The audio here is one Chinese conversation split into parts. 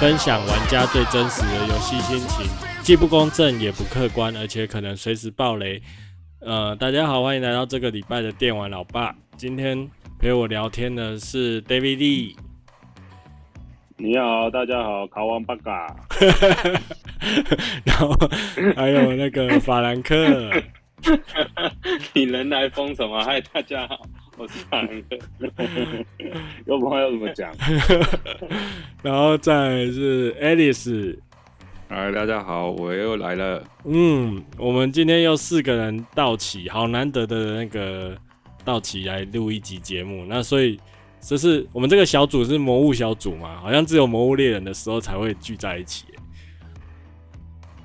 分享玩家最真实的游戏心情，既不公正也不客观，而且可能随时爆雷。呃，大家好，欢迎来到这个礼拜的电玩老爸。今天陪我聊天的是 David Lee。你好，大家好，卡王八嘎。然后还有那个法兰克。你人来疯什么？嗨，大家好，我是法兰克。又不知道要怎么讲。然后再是 Alice。嗨，大家好，我又来了。嗯，我们今天又四个人到齐，好难得的那个到齐来录一集节目。那所以这是我们这个小组是魔物小组嘛？好像只有魔物猎人的时候才会聚在一起。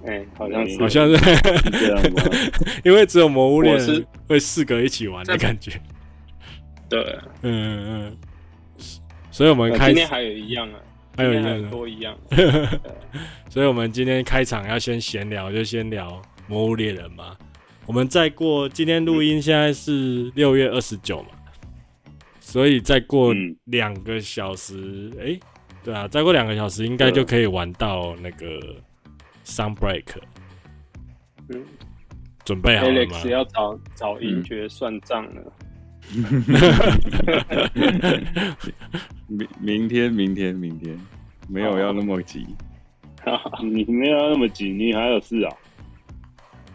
哎、欸，好像是，好像是 这样吗？因为只有魔物猎人会四个一起玩的感觉。对，嗯嗯嗯。所以我们开今天还有一样啊。还有一样多一样，所以，我们今天开场要先闲聊，就先聊《魔物猎人》嘛。我们再过今天录音，现在是六月二十九嘛，所以再过两个小时，哎、欸，对啊，再过两个小时应该就可以玩到那个 Sunbreak。嗯，准备好了吗？Alex 要找找银爵算账了。明明天，明天，明天，没有要那么急。你没有要那么急，你还有事啊？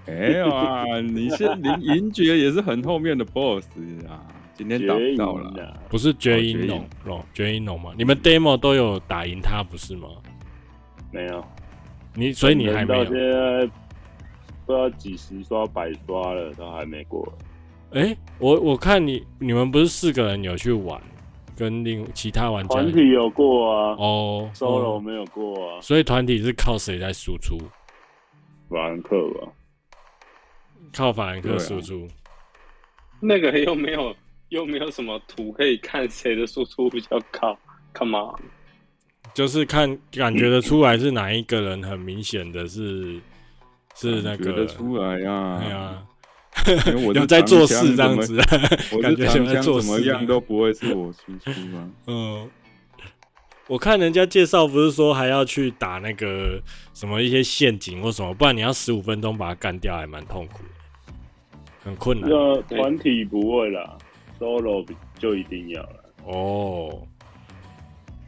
没有啊，你是林银爵也是很后面的 boss 啊。今天打不到了，不是绝音龙龙绝音龙吗？你们 demo 都有打赢他不是吗？没有，你所以你还没有？到现在不知道几十刷百刷了，都还没过。哎、欸，我我看你你们不是四个人有去玩，跟另其他玩家团体有过啊？哦，solo 没有过啊？所以团体是靠谁在输出？法兰克吧，靠法兰克输出、啊。那个又没有又没有什么图可以看谁的输出比较高？Come on，就是看感觉得出来是哪一个人，很明显的是是那个出来呀、啊，对啊。我 有在做事这样子，我感觉怎么样都不会是我输出吗？嗯，我看人家介绍不是说还要去打那个什么一些陷阱或什么，不然你要十五分钟把它干掉，还蛮痛苦的，很困难。那团体不会啦，solo 就一定要了。哦。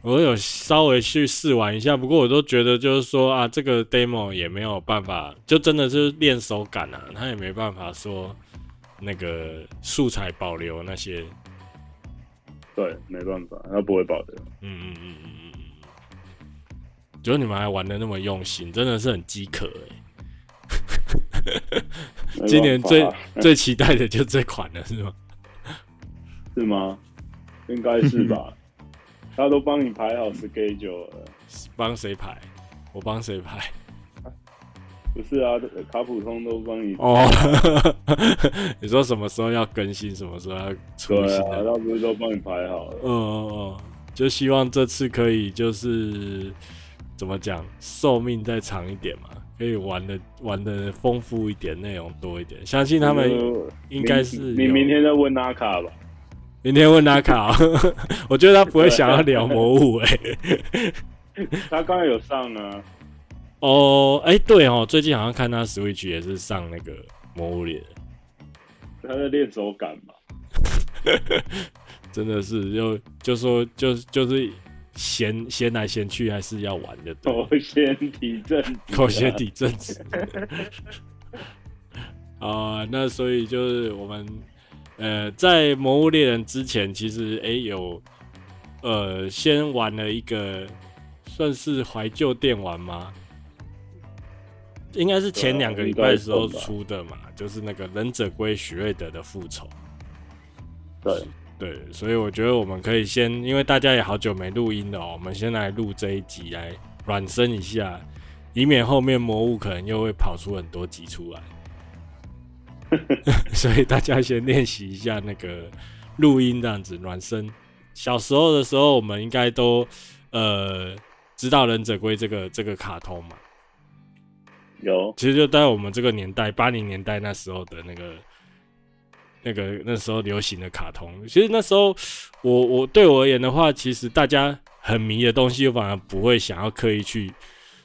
我有稍微去试玩一下，不过我都觉得就是说啊，这个 demo 也没有办法，就真的是练手感啊，他也没办法说那个素材保留那些。对，没办法，他不会保留。嗯嗯嗯嗯嗯嗯。觉得你们还玩的那么用心，真的是很饥渴哎。今年最最期待的就这款了，是吗？是吗？应该是吧。他都帮你排好 schedule 了，帮谁排？我帮谁排？不是啊，卡普通都帮你哦。你说什么时候要更新，什么时候要出新？啊，他不是都帮你排好了？嗯嗯嗯，就希望这次可以就是怎么讲，寿命再长一点嘛，可以玩的玩的丰富一点，内容多一点。相信他们应该是你明天再问阿卡吧。明天问他卡，我觉得他不会想要聊魔物哎、欸。他刚刚有上呢。哦，哎，对哦，最近好像看他 Switch 也是上那个魔物猎。他在练手感吧。真的是，就就说就就是闲闲来闲去，还是要玩的。口先体正直，口嫌体正直。啊，那所以就是我们。呃，在《魔物猎人》之前，其实诶、欸、有，呃，先玩了一个算是怀旧电玩吗？应该是前两个礼拜的时候出的嘛，就是那个《忍者龟许瑞德的复仇》。对对，所以我觉得我们可以先，因为大家也好久没录音了，喔，我们先来录这一集来暖身一下，以免后面魔物可能又会跑出很多集出来。所以大家先练习一下那个录音，这样子暖身。小时候的时候，我们应该都呃知道忍者龟这个这个卡通嘛。有，其实就在我们这个年代，八零年代那时候的那个那个那时候流行的卡通。其实那时候我我对我而言的话，其实大家很迷的东西，我反而不会想要刻意去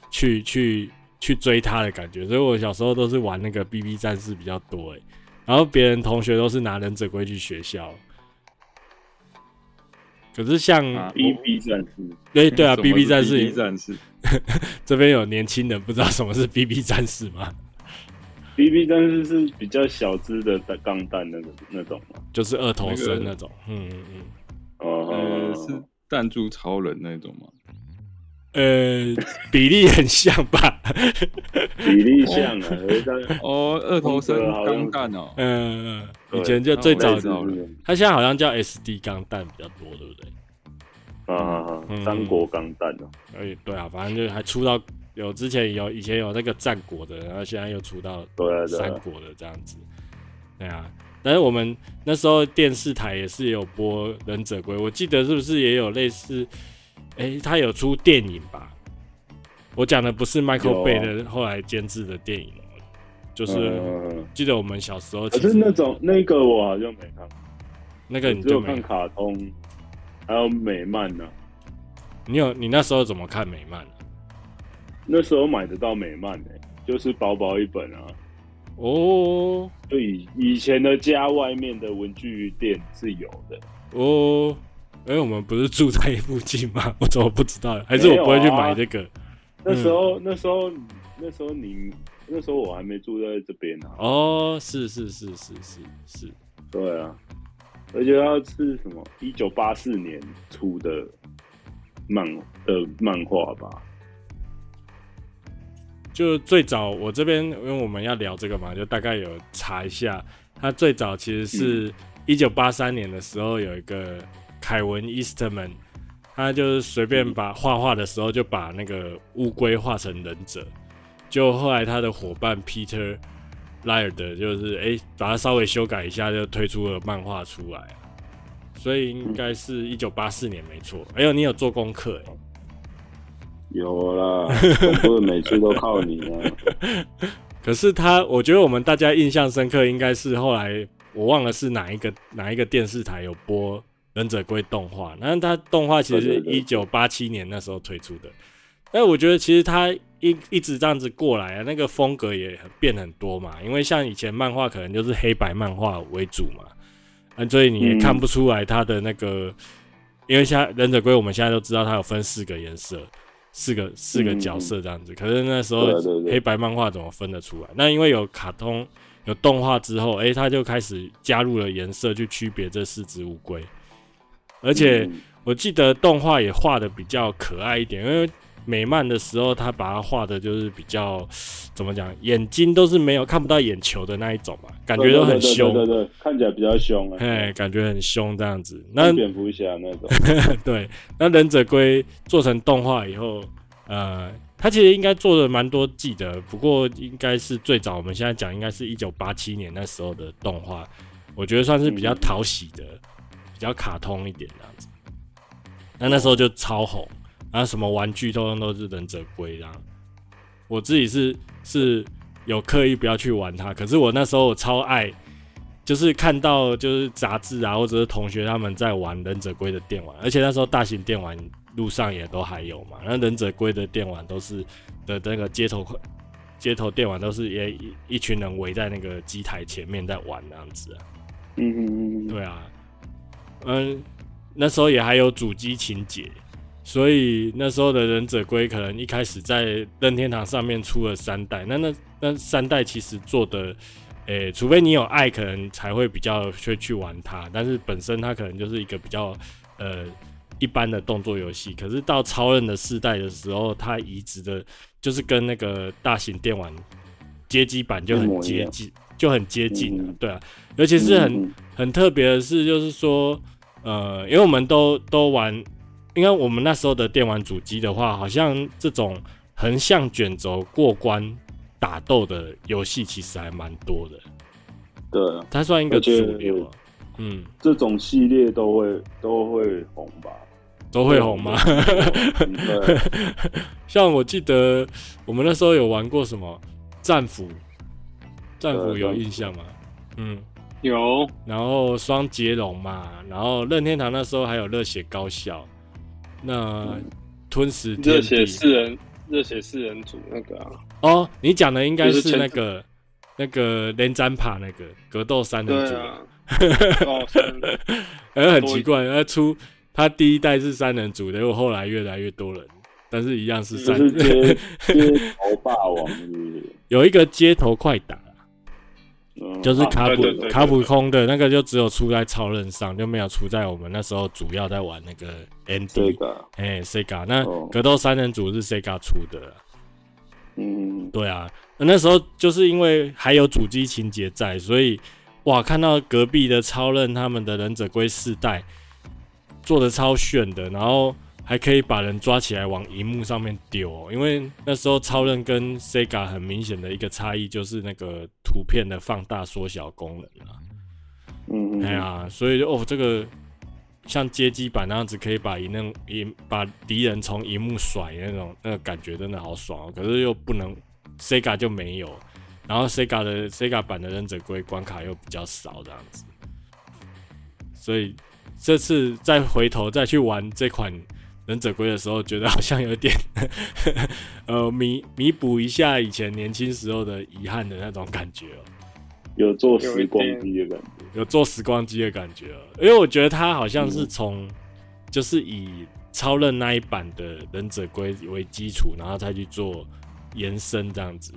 去去去追他的感觉。所以我小时候都是玩那个 BB 战士比较多诶，然后别人同学都是拿忍者龟去学校。可是像 BB 战士，对对啊，BB 战士，BB 战士，这边有年轻人不知道什么是 BB 战士吗？BB 战士是比较小只的钢弹那个那种吗？就是二头身那种，嗯嗯嗯，哦、呃，是弹珠超人那种吗？呃，比例很像吧？比例像啊，哦，二头身钢弹哦，嗯嗯，以前就最早的，他现在好像叫 SD 钢弹比较多，对不对？啊！三国钢弹哦，哎，对啊，反正就还出到。有之前有以前有那个战国的，然后现在又出到三国的这样子，对啊。但是我们那时候电视台也是有播忍者龟，我记得是不是也有类似？哎、欸，他有出电影吧？我讲的不是 Michael Bay 的后来监制的电影，就是记得我们小时候。可是那种那个我好像没看，那个你就看卡通，还有美漫呢、啊。你有你那时候怎么看美漫？那时候买得到美漫诶、欸，就是薄薄一本啊。哦，就以以前的家外面的文具店是有的。哦，哎、欸，我们不是住在附近吗？我怎么不知道？还是我不会去买这个？啊嗯、那时候，那时候，那时候你那时候我还没住在这边呢、啊。哦，是是是是是是，对啊。而且它是什么？一九八四年出的漫的漫画吧。就最早我这边，因为我们要聊这个嘛，就大概有查一下，他最早其实是一九八三年的时候，有一个凯文伊斯特曼，他就是随便把画画的时候就把那个乌龟画成忍者，就后来他的伙伴 Peter Laird 就是哎、欸、把它稍微修改一下，就推出了漫画出来，所以应该是一九八四年没错。哎呦，你有做功课哎、欸。有啦，不是每次都靠你啊。可是他，我觉得我们大家印象深刻，应该是后来我忘了是哪一个哪一个电视台有播《忍者龟》动画。那它动画其实是一九八七年那时候推出的。但我觉得其实它一一直这样子过来啊，那个风格也变很多嘛。因为像以前漫画可能就是黑白漫画为主嘛，啊，所以你也看不出来它的那个。嗯、因为像《忍者龟》，我们现在都知道它有分四个颜色。四个四个角色这样子，嗯、可是那时候黑白漫画怎么分得出来？那因为有卡通有动画之后，哎、欸，他就开始加入了颜色去区别这四只乌龟，而且我记得动画也画的比较可爱一点，因为。美漫的时候，他把它画的就是比较怎么讲，眼睛都是没有看不到眼球的那一种嘛，感觉都很凶，对对，对对对，看起来比较凶啊，哎，感觉很凶这样子。那蝙蝠侠那种，对，那忍者龟做成动画以后，呃，他其实应该做了蛮多季的，不过应该是最早我们现在讲，应该是一九八七年那时候的动画，我觉得算是比较讨喜的，嗯、比较卡通一点这样子。那那时候就超红。然后，什么玩具通通都是忍者龟这样！我自己是是有刻意不要去玩它，可是我那时候我超爱，就是看到就是杂志啊，或者是同学他们在玩忍者龟的电玩，而且那时候大型电玩路上也都还有嘛。那忍者龟的电玩都是的那个街头街头电玩都是也一一群人围在那个机台前面在玩那样子啊。嗯嗯嗯，对啊，嗯，那时候也还有主机情节。所以那时候的忍者龟可能一开始在任天堂上面出了三代，那那那三代其实做的，诶、欸，除非你有爱，可能才会比较去去玩它。但是本身它可能就是一个比较呃一般的动作游戏。可是到超人的四代的时候，它移植的就是跟那个大型电玩街机版就很接近，就很接近对啊。尤其是很很特别的是，就是说，呃，因为我们都都玩。因为我们那时候的电玩主机的话，好像这种横向卷轴过关打斗的游戏其实还蛮多的。对，它算一个主流。嗯，这种系列都会都会红吧？都会红吗？对。像我记得我们那时候有玩过什么战斧？战斧有印象吗？嗯，有，然后双截龙嘛，然后任天堂那时候还有热血高校，那吞食热血四人，热血四人组那个啊。哦，你讲的应该是那个那个连战帕那个格斗三人组。啊。哦，哎，很奇怪，他出他第一代是三人组的，结果后来越来越多人，但是一样是三人。街头霸王是是？有一个街头快打。就是卡普卡普空的那个，就只有出在超人上，就没有出在我们那时候主要在玩那个 ND，哎，Sega。那格斗三人组是 Sega 出的，嗯，对啊。那时候就是因为还有主机情节在，所以哇，看到隔壁的超任他们的忍者龟四代做的超炫的，然后。还可以把人抓起来往荧幕上面丢，哦，因为那时候超人跟 Sega 很明显的一个差异就是那个图片的放大缩小功能啊。嗯，哎呀，所以就哦，这个像街机版那样子，可以把一那一把敌人从荧幕甩那种，那个感觉真的好爽，哦。可是又不能 Sega 就没有，然后 Sega 的 Sega 版的忍者龟关卡又比较少这样子，所以这次再回头再去玩这款。忍者龟的时候，觉得好像有点，呃，弥弥补一下以前年轻时候的遗憾的那种感觉哦、喔。有做时光机的感觉，有做时光机的感觉哦、喔。因为我觉得他好像是从，就是以超任那一版的忍者龟为基础，然后再去做延伸这样子。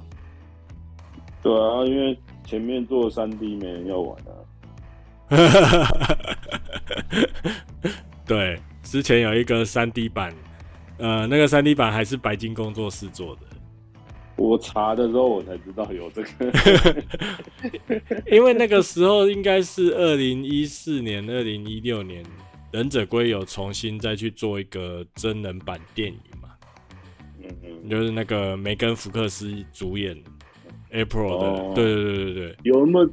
对啊，因为前面做三 D 没人要玩啊。对。之前有一个三 D 版，呃，那个三 D 版还是白金工作室做的。我查的时候我才知道有这个，因为那个时候应该是二零一四年、二零一六年，忍者龟有重新再去做一个真人版电影嘛。嗯嗯，就是那个梅根福克斯主演，April 的，哦、对对对对对，有那么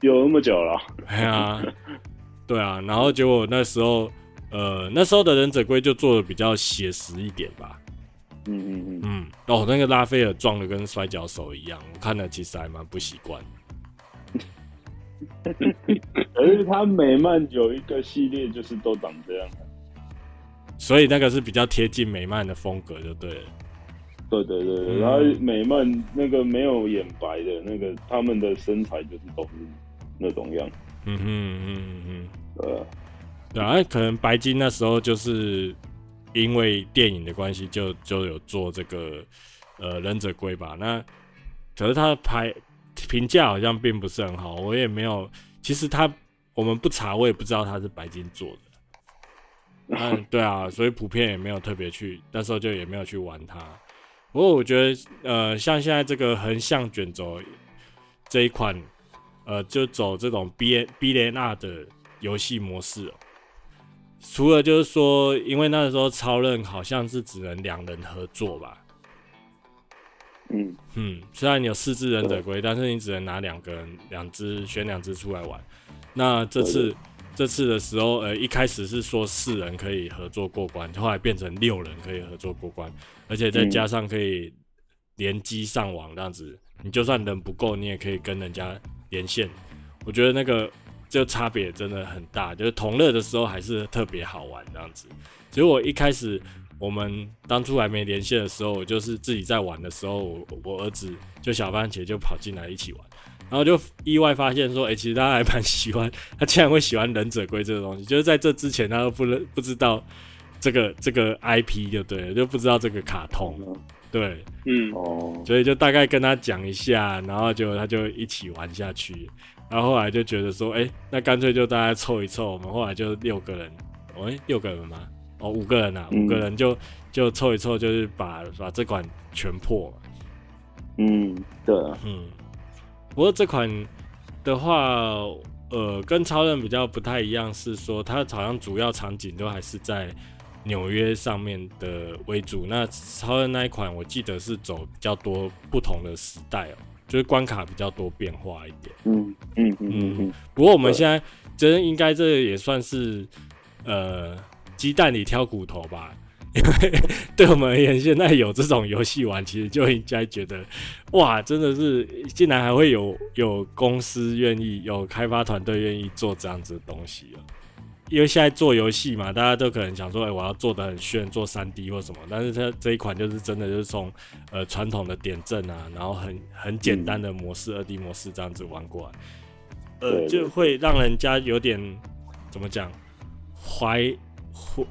有那么久了。对啊，对啊，然后结果那时候。呃，那时候的忍者龟就做的比较写实一点吧。嗯嗯嗯嗯。哦，那个拉斐尔撞的跟摔跤手一样，我看了其实还蛮不习惯。可是他美漫有一个系列就是都长这样。所以那个是比较贴近美漫的风格，就对了。对对对，嗯、然后美漫那个没有眼白的那个，他们的身材就是都是那种样。嗯哼嗯嗯嗯哼。对。对啊，可能白金那时候就是因为电影的关系，就就有做这个呃忍者龟吧。那可是他的排评价好像并不是很好，我也没有。其实他我们不查，我也不知道他是白金做的。嗯，对啊，所以普遍也没有特别去，那时候就也没有去玩它。不过我觉得呃，像现在这个横向卷轴这一款，呃，就走这种 B B N R 的游戏模式哦。除了就是说，因为那个时候超任好像是只能两人合作吧。嗯嗯，虽然你有四只忍者龟，但是你只能拿两个人，两只选两只出来玩。那这次这次的时候，呃，一开始是说四人可以合作过关，后来变成六人可以合作过关，而且再加上可以联机上网这样子，你就算人不够，你也可以跟人家连线。我觉得那个。这个差别真的很大，就是同乐的时候还是特别好玩这样子。所以我一开始我们当初还没连线的时候，我就是自己在玩的时候，我我儿子就小番茄就跑进来一起玩，然后就意外发现说，哎、欸，其实他还 蛮喜欢，他竟然会喜欢忍者龟这个东西，就是在这之前他都不认不知道这个这个 IP 就对了，就不知道这个卡通，对，嗯。哦，所以就大概跟他讲一下，然后就他就一起玩下去。然后后来就觉得说，哎、欸，那干脆就大家凑一凑。我们后来就六个人，哦，欸、六个人吗？哦，五个人啊，五个人就就凑一凑，就是把把这款全破。嗯，对，嗯。不过这款的话，呃，跟超人比较不太一样，是说它好像主要场景都还是在纽约上面的为主。那超人那一款，我记得是走比较多不同的时代哦。就是关卡比较多变化一点，嗯嗯嗯嗯。不过我们现在真应该这也算是呃鸡蛋里挑骨头吧，因为对我们而言，现在有这种游戏玩，其实就应该觉得，哇，真的是竟然还会有有公司愿意，有开发团队愿意做这样子的东西啊。因为现在做游戏嘛，大家都可能想说，哎、欸，我要做的很炫，做三 D 或什么。但是它这一款就是真的，就是从呃传统的点阵啊，然后很很简单的模式，二、嗯、D 模式这样子玩过来，呃，就会让人家有点怎么讲，怀回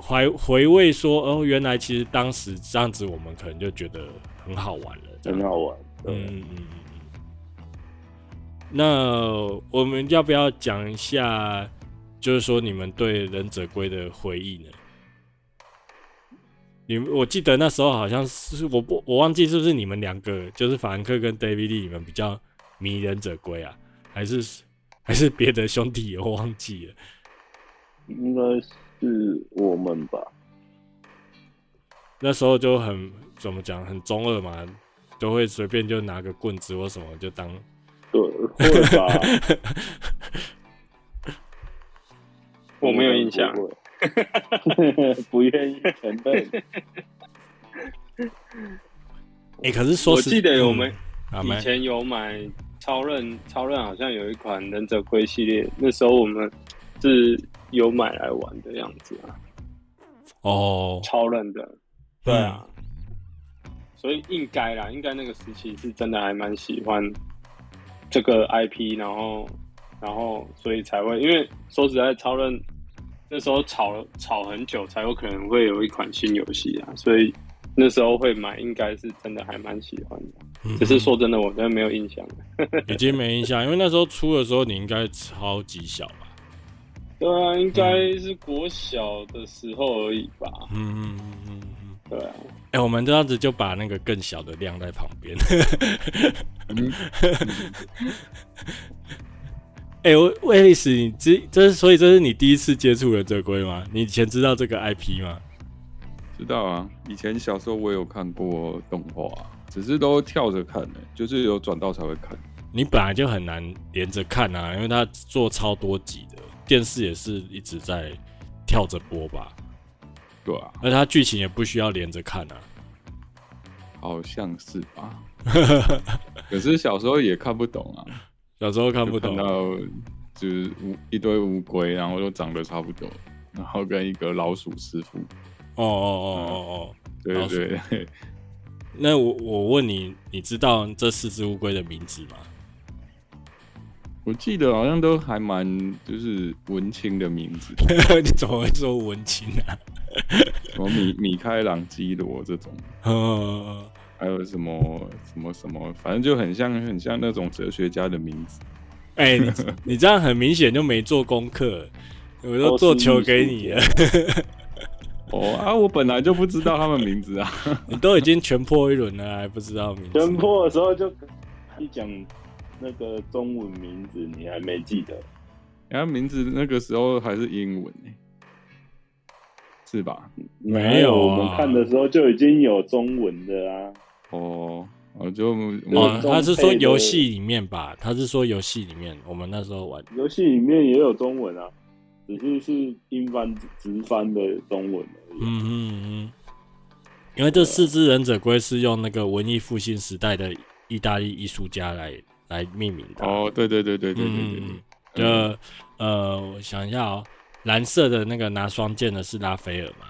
怀回味说，哦，原来其实当时这样子，我们可能就觉得很好玩了，很好玩。嗯嗯嗯。那我们要不要讲一下？就是说，你们对忍者龟的回忆呢？你们我记得那时候好像是我不我忘记是不是你们两个，就是法兰克跟 David，你们比较迷忍者龟啊，还是还是别的兄弟？我忘记了，应该是我们吧。那时候就很怎么讲，很中二嘛，都会随便就拿个棍子或什么就当对，会吧。我没有印象，不愿意承认。哎，可是说，我记得我们以前有买超任，超任好像有一款忍者龟系列，那时候我们是有买来玩的样子啊。哦，超任的，对啊，所以应该啦，应该那个时期是真的还蛮喜欢这个 IP，然后，然后所以才会，因为说实在，超任。那时候炒了炒很久，才有可能会有一款新游戏啊，所以那时候会买，应该是真的还蛮喜欢的。嗯、只是说真的，我真的没有印象，已经没印象，因为那时候出的时候你应该超级小吧？对啊，应该是国小的时候而已吧。嗯嗯嗯嗯嗯，对啊。哎、欸，我们这样子就把那个更小的晾在旁边。嗯 哎、欸，威利斯，你这这是所以这是你第一次接触了这龟吗？你以前知道这个 IP 吗？知道啊，以前小时候我有看过动画，只是都跳着看的，就是有转到才会看。你本来就很难连着看啊，因为它做超多集的，电视也是一直在跳着播吧？对啊，而它剧情也不需要连着看啊，好像是吧？可是小时候也看不懂啊。小时候看不懂，看到就是乌一堆乌龟，然后都长得差不多，然后跟一个老鼠师傅。哦哦哦哦哦，对对对。那我我问你，你知道这四只乌龟的名字吗？我记得好像都还蛮就是文青的名字。你怎么会说文青啊？什么米米开朗基罗这种。还有什么什么什么，反正就很像很像那种哲学家的名字。哎、欸，你你这样很明显就没做功课，我都做球给你了。哦啊，我本来就不知道他们名字啊，你都已经全破一轮了，还不知道名字？全破的时候就一讲那个中文名字，你还没记得？然后名字那个时候还是英文呢。是吧？没有、啊，我们看的时候就已经有中文的啊。哦，我就哦，他是说游戏里面吧？他是说游戏里面，我们那时候玩游戏里面也有中文啊，只是是英翻直翻的中文而已。嗯嗯嗯，因为这四只忍者龟是用那个文艺复兴时代的意大利艺术家来来命名的。哦，对对对对对对对，对，就、嗯、呃，我想一下哦，蓝色的那个拿双剑的是拉斐尔嘛？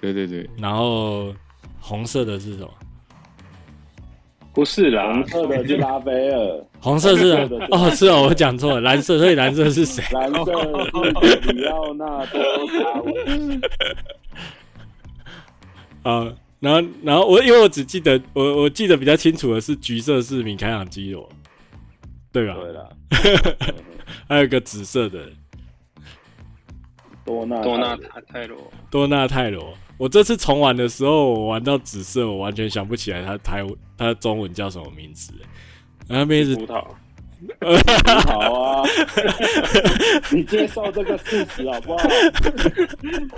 对对对，然后红色的是什么？不是啦，红色的是拉斐尔，红色是哦，是哦，我讲错了，蓝色，所以蓝色是谁？蓝色是里奥纳多卡韦。啊，然后，然后我因为我只记得我我记得比较清楚的是橘色是米开朗基罗，对吧？对了，还有一个紫色的多纳多纳泰罗，多纳泰罗。我这次重玩的时候，我玩到紫色，我完全想不起来它台它的中文叫什么名字。然后名字葡萄，好啊，你接受这个事实好不好？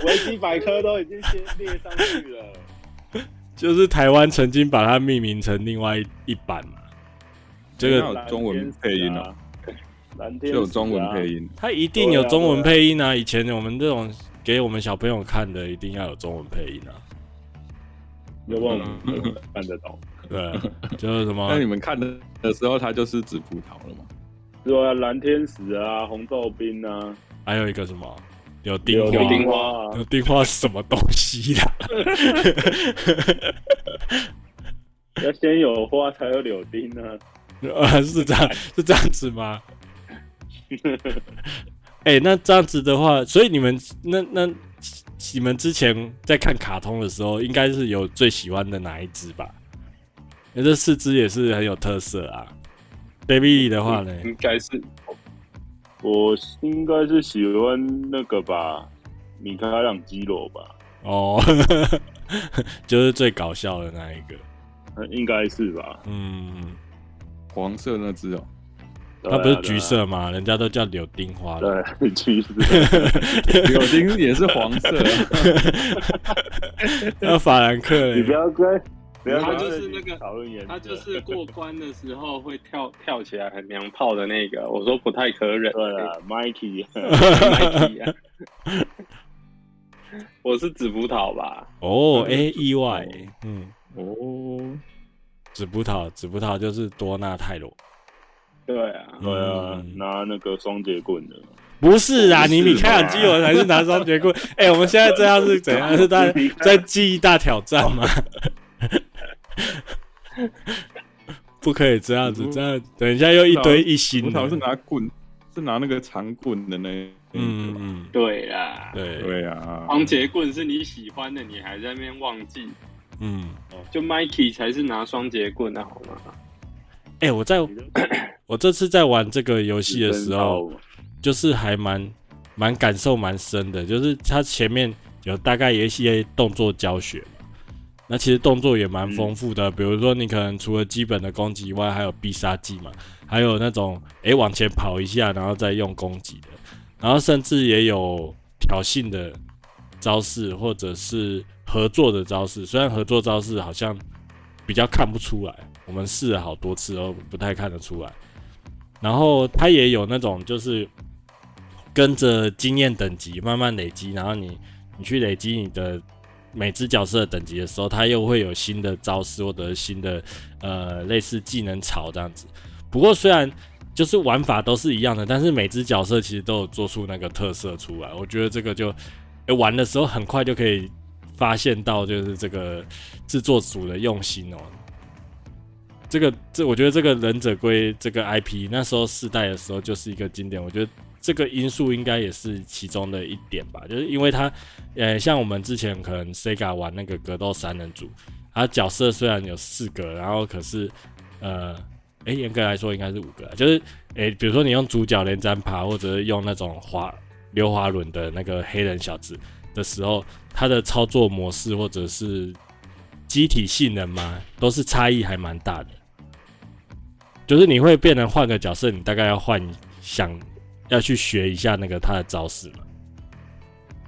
维基百科都已经先列上去了。就是台湾曾经把它命名成另外一版嘛，这个有中文配音啊，就有中文配音，它一定有中文配音啊。以前我们这种。给我们小朋友看的，一定要有中文配音啊，要不然我们看得懂。对，就是什么？那你们看的的时候，它就是紫葡萄了吗？对啊，蓝天使啊，红豆冰啊，还有一个什么？柳丁花，柳丁花，柳丁花是什么东西呀？要先有花才有柳丁呢？啊，是这样，是这样子吗？哎、欸，那这样子的话，所以你们那那你们之前在看卡通的时候，应该是有最喜欢的哪一只吧？那这四只也是很有特色啊。Baby 的话呢，应该是我应该是喜欢那个吧，米开朗基罗吧。哦，就是最搞笑的那一个，应该是吧？嗯，黄色那只哦，它不是橘色吗？人家都叫柳丁花了。对，橘色，柳丁也是黄色。那法兰克，你不要跟。他就是那个讨论员，他就是过关的时候会跳跳起来很娘炮的那个。我说不太可忍。对啊，Mikey，Mikey 啊。我是紫葡萄吧？哦，哎，意外，嗯，哦，紫葡萄，紫葡萄就是多纳泰罗。对啊，对啊，拿那个双节棍的。不是啊，你米开朗基罗才是拿双节棍。哎，我们现在这样是怎样？是在在记忆大挑战吗？不可以这样子，这样等一下又一堆一星。葡萄是拿棍，是拿那个长棍的那。嗯嗯，对啦，对对啊。双节棍是你喜欢的，你还在那边忘记。嗯，就 Mikey 才是拿双节棍的好吗？哎，我在 我这次在玩这个游戏的时候，就是还蛮蛮感受蛮深的，就是它前面有大概有一些动作教学。那其实动作也蛮丰富的，比如说你可能除了基本的攻击以外，还有必杀技嘛，还有那种诶、欸、往前跑一下，然后再用攻击的，然后甚至也有挑衅的招式，或者是合作的招式。虽然合作招式好像比较看不出来，我们试了好多次都不太看得出来。然后它也有那种就是跟着经验等级慢慢累积，然后你你去累积你的。每只角色等级的时候，它又会有新的招式或者新的呃类似技能槽这样子。不过虽然就是玩法都是一样的，但是每只角色其实都有做出那个特色出来。我觉得这个就、欸、玩的时候很快就可以发现到，就是这个制作组的用心哦、这个这我觉得这个忍者龟这个 IP 那时候四代的时候就是一个经典，我觉得。这个因素应该也是其中的一点吧，就是因为它，呃，像我们之前可能 Sega 玩那个格斗三人组，它角色虽然有四个，然后可是，呃，诶，严格来说应该是五个，就是，诶，比如说你用主角连战爬，或者是用那种滑溜滑轮的那个黑人小子的时候，它的操作模式或者是机体性能嘛，都是差异还蛮大的，就是你会变成换个角色，你大概要换想。要去学一下那个他的招式嘛，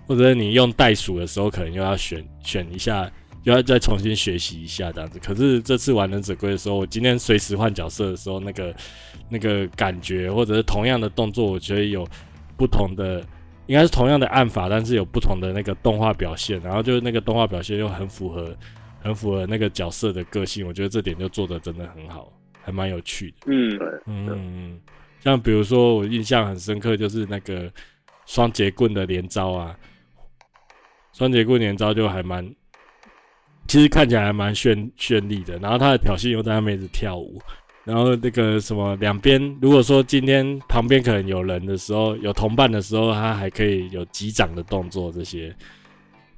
或者你用袋鼠的时候，可能又要选选一下，又要再重新学习一下这样子。可是这次玩忍者龟的时候，我今天随时换角色的时候，那个那个感觉，或者是同样的动作，我觉得有不同的，应该是同样的按法，但是有不同的那个动画表现。然后就是那个动画表现又很符合，很符合那个角色的个性。我觉得这点就做的真的很好，还蛮有趣的。嗯，对，嗯嗯。像比如说，我印象很深刻，就是那个双节棍的连招啊，双节棍连招就还蛮，其实看起来还蛮绚绚丽的。然后他的挑衅又在那边一直跳舞，然后那个什么两边，如果说今天旁边可能有人的时候，有同伴的时候，他还可以有击掌的动作这些。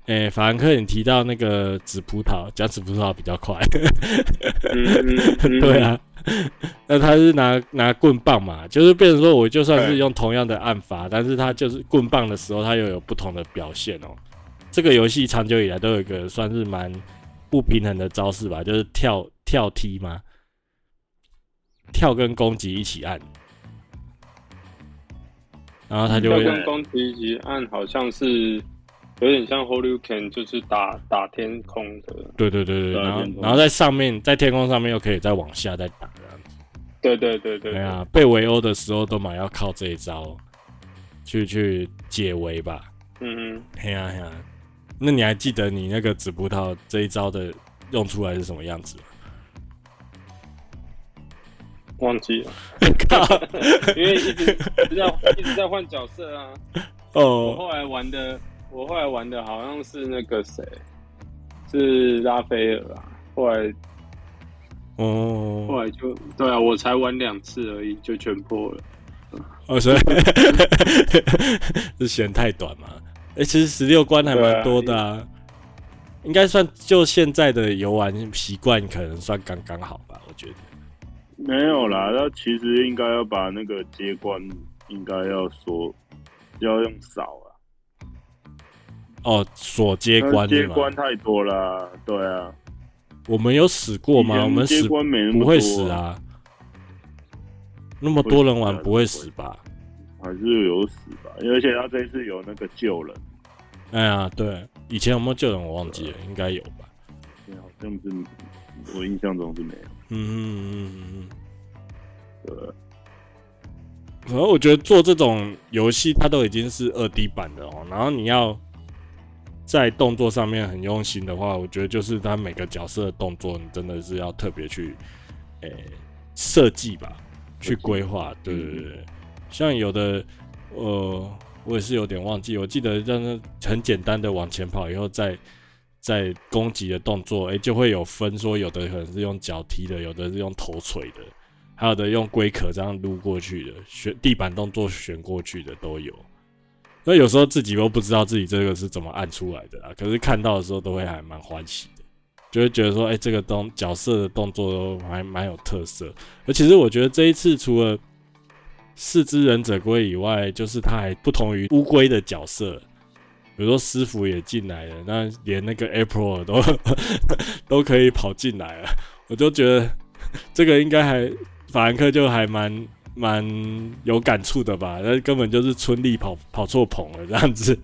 诶、欸，法兰克，你提到那个紫葡萄，讲紫葡萄比较快。对啊，那他是拿拿棍棒嘛，就是变成说，我就算是用同样的按法，但是他就是棍棒的时候，他又有不同的表现哦。这个游戏长久以来都有一个算是蛮不平衡的招式吧，就是跳跳踢嘛，跳跟攻击一起按，然后他就会跳跟攻击一起按，好像是。有点像 Holy Can，就是打打天空的。对对对对，然后然后在上面，在天空上面又可以再往下再打这样子。对对对对。对啊，被围殴的时候都蛮要靠这一招去去解围吧。嗯嗯，嘿呀嘿呀，那你还记得你那个紫葡萄这一招的用出来是什么样子吗？忘记了，靠，因为一直一直在一直在换角色啊。哦、oh.，我后来玩的，我后来玩的好像是那个谁，是拉斐尔啊。后来，哦、oh.，后来就对啊，我才玩两次而已，就全破了。哦，所以 是嫌太短嘛？哎、欸，其实十六关还蛮多的啊，啊应该算就现在的游玩习惯，可能算刚刚好吧？我觉得。没有啦，那其实应该要把那个接关，应该要说要用少啊。哦，锁接关接关太多了，对啊。我们有死过吗？我们死没那么多啊，不会死啊。那么多人玩不会死吧？还是有死吧？而且他这一次有那个救人。哎呀，对，以前有没有救人我忘记了，应该有吧？好像是，我印象中是没有。嗯嗯嗯嗯，对。然后我觉得做这种游戏，它都已经是二 D 版的哦。然后你要在动作上面很用心的话，我觉得就是他每个角色的动作，你真的是要特别去诶设计吧，去规划。对对对，像有的呃，我也是有点忘记，我记得让他很简单的往前跑以后再。再攻击的动作，诶、欸，就会有分说，有的可能是用脚踢的，有的是用头锤的，还有的用龟壳这样撸过去的，旋地板动作旋过去的都有。那有时候自己都不知道自己这个是怎么按出来的啊，可是看到的时候都会还蛮欢喜的，就会觉得说，诶、欸，这个动角色的动作都还蛮有特色。而其实我觉得这一次除了四只忍者龟以外，就是它还不同于乌龟的角色。比如说师傅也进来了，那连那个 April 都 都可以跑进来了，我就觉得这个应该还法兰克就还蛮蛮有感触的吧？那根本就是春丽跑跑错棚了这样子，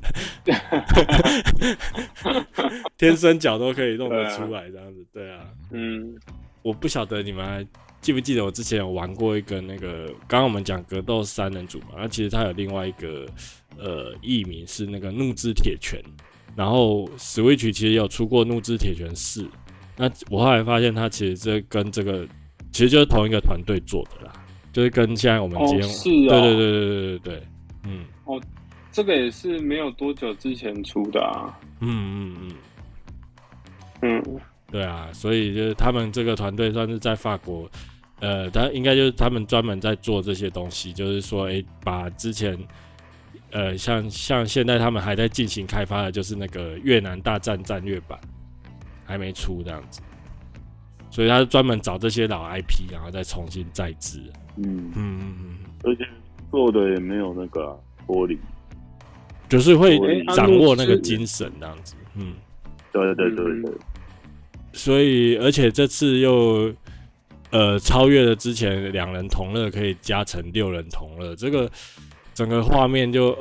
天生脚都可以弄得出来这样子，对啊，嗯，我不晓得你们还记不记得我之前有玩过一个那个，刚刚我们讲格斗三人组嘛，那其实它有另外一个。呃，艺名是那个怒之铁拳，然后 Switch 其实有出过怒之铁拳四，那我后来发现它其实这跟这个其实就是同一个团队做的啦，就是跟现在我们今天、哦、是啊，对对对对对对对，嗯，哦，这个也是没有多久之前出的啊，嗯嗯嗯，嗯，对啊，所以就是他们这个团队算是在法国，呃，他应该就是他们专门在做这些东西，就是说，哎、欸，把之前。呃，像像现在他们还在进行开发的，就是那个越南大战战略版，还没出这样子，所以他专门找这些老 IP，然后再重新再制。嗯嗯嗯，而且做的也没有那个玻璃，就是会掌握那个精神这样子。嗯，对对对对。所以，而且这次又呃超越了之前两人同乐可以加成六人同乐这个。整个画面就，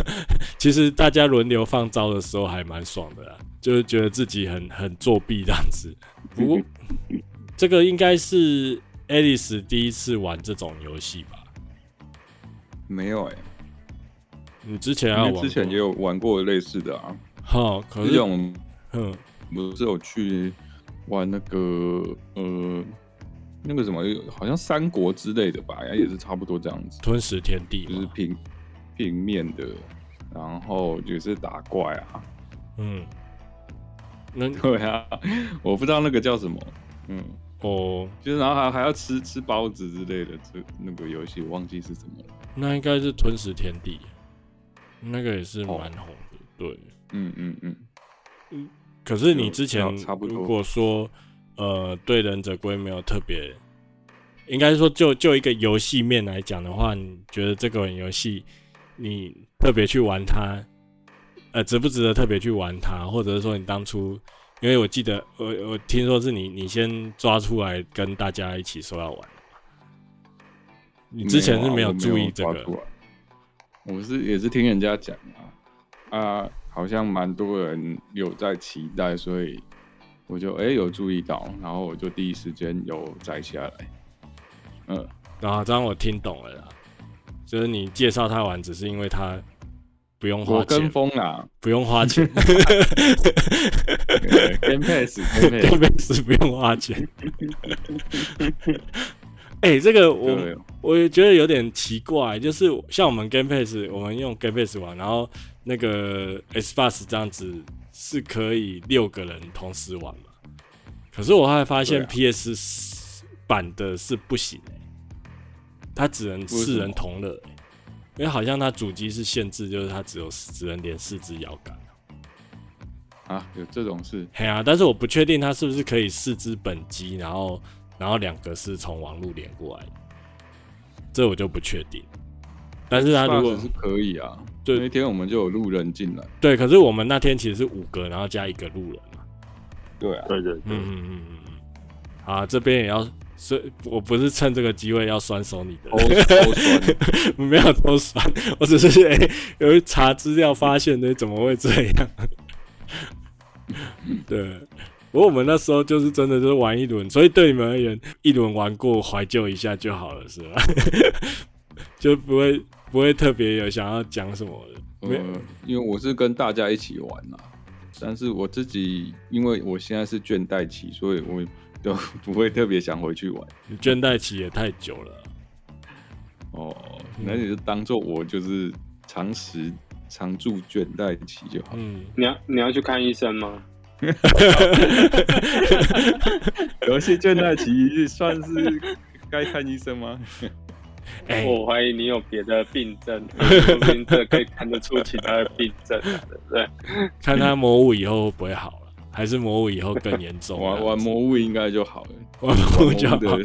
其实大家轮流放招的时候还蛮爽的啦，就是觉得自己很很作弊这样子。不过这个应该是 Alice 第一次玩这种游戏吧？没有哎、欸，你之前啊，之前也有玩过类似的啊。好，可是这种，嗯，不是有去玩那个呃。那个什么，好像三国之类的吧，也是差不多这样子。吞食天地就是平平面的，然后就是打怪啊。嗯，那 对啊，我不知道那个叫什么。嗯，哦，就是然后还还要吃吃包子之类的，这那个游戏我忘记是什么了。那应该是吞食天地，那个也是蛮红的。哦、对，嗯嗯嗯嗯。可是你之前如果说。呃，对忍者龟没有特别，应该说就就一个游戏面来讲的话，你觉得这个游戏你特别去玩它，呃，值不值得特别去玩它？或者是说你当初，因为我记得我我听说是你你先抓出来跟大家一起说要玩你之前是没有注意这个，我，我是也是听人家讲啊，啊，好像蛮多人有在期待，所以。我就哎、欸、有注意到，然后我就第一时间有摘下来，嗯，然后这样我听懂了啦，就是你介绍他玩，只是因为他不用花钱，跟风啊，不用花钱。Game Pass，Game Pass 不用花钱。哎、欸，这个我我也觉得有点奇怪，就是像我们 Game Pass，我们用 Game Pass 玩，然后那个 Xbox 这样子是可以六个人同时玩嘛？可是我还发现 PS 版的是不行、欸，它只能四人同乐、欸，因为好像它主机是限制，就是它只有只能连四只摇杆啊，有这种事？嘿啊，但是我不确定它是不是可以四只本机，然后。然后两个是从网络连过来的，这我就不确定。但是它如果是可以啊，对，那天我们就有路人进来。对，可是我们那天其实是五个，然后加一个路人嘛。对啊，对对对，嗯嗯嗯嗯。啊，这边也要，所以我不是趁这个机会要酸手你的，偷酸，没有偷酸，我只是哎、欸，有一查资料发现的，怎么会这样？对。不过我们那时候就是真的就是玩一轮，所以对你们而言，一轮玩过怀旧一下就好了，是吧？就不会不会特别有想要讲什么的。没有、呃，因为我是跟大家一起玩呐，但是我自己因为我现在是倦怠期，所以我都 不会特别想回去玩。倦怠期也太久了。哦，那你就当做我就是常时常驻倦怠期就好。嗯，你要你要去看医生吗？游戏倦怠期算是该看医生吗？欸、我怀疑你有别的病症，说不定这可以看得出其他的病症，对不对？看他魔物以后会不会好了，还是魔物以后更严重？玩玩魔物应该就好了，玩魔物就好的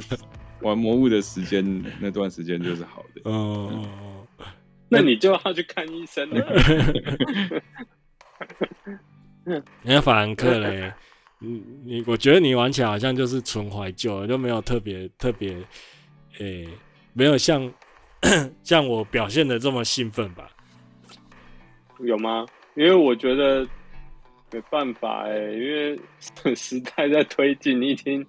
玩魔物的时间那段时间就是好的。哦、嗯，那你就要去看医生了。人家法兰克嘞，你你，我觉得你玩起来好像就是纯怀旧，就没有特别特别，诶、欸，没有像像我表现的这么兴奋吧？有吗？因为我觉得没办法哎、欸，因为 时代在推进，你已经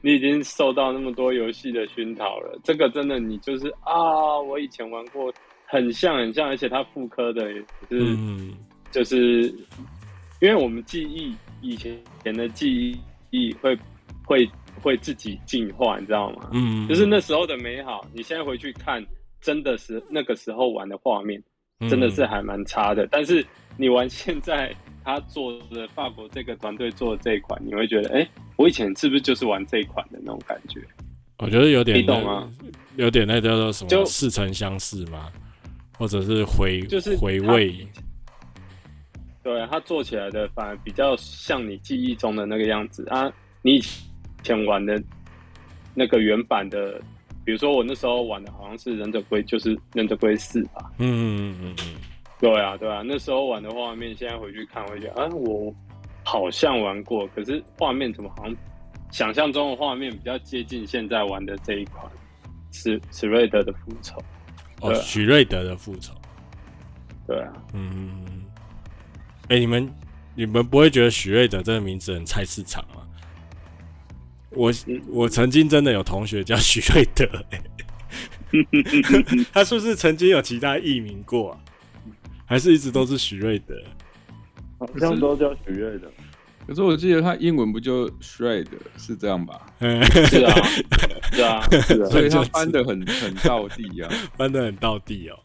你已经受到那么多游戏的熏陶了。这个真的，你就是啊，我以前玩过，很像很像，而且它复刻的也是，嗯、就是。因为我们记忆以前前的记忆会会会自己进化，你知道吗？嗯，就是那时候的美好，你现在回去看，真的是那个时候玩的画面，真的是还蛮差的。嗯、但是你玩现在他做的法国这个团队做的这一款，你会觉得，哎、欸，我以前是不是就是玩这一款的那种感觉？我觉得有点，你懂吗？有点那叫做什么似曾相识吗？或者是回就是回味。对，他做起来的反而比较像你记忆中的那个样子啊！你以前玩的那个原版的，比如说我那时候玩的好像是《忍者龟》，就是《忍者龟四》吧？嗯嗯嗯嗯，对啊对啊，那时候玩的画面，现在回去看，会觉得啊，我好像玩过，可是画面怎么好像想象中的画面比较接近现在玩的这一款史史瑞德的复仇？哦，许瑞德的复仇，对啊，嗯。哎、欸，你们你们不会觉得许瑞德这个名字很菜市场吗？我我曾经真的有同学叫许瑞德，欸，他是不是曾经有其他艺名过啊？还是一直都是许瑞德？好像都叫许瑞德。可是我记得他英文不就 Shred 是这样吧？是啊，是啊，是啊，所以他翻得很很到地啊，翻得很到地哦。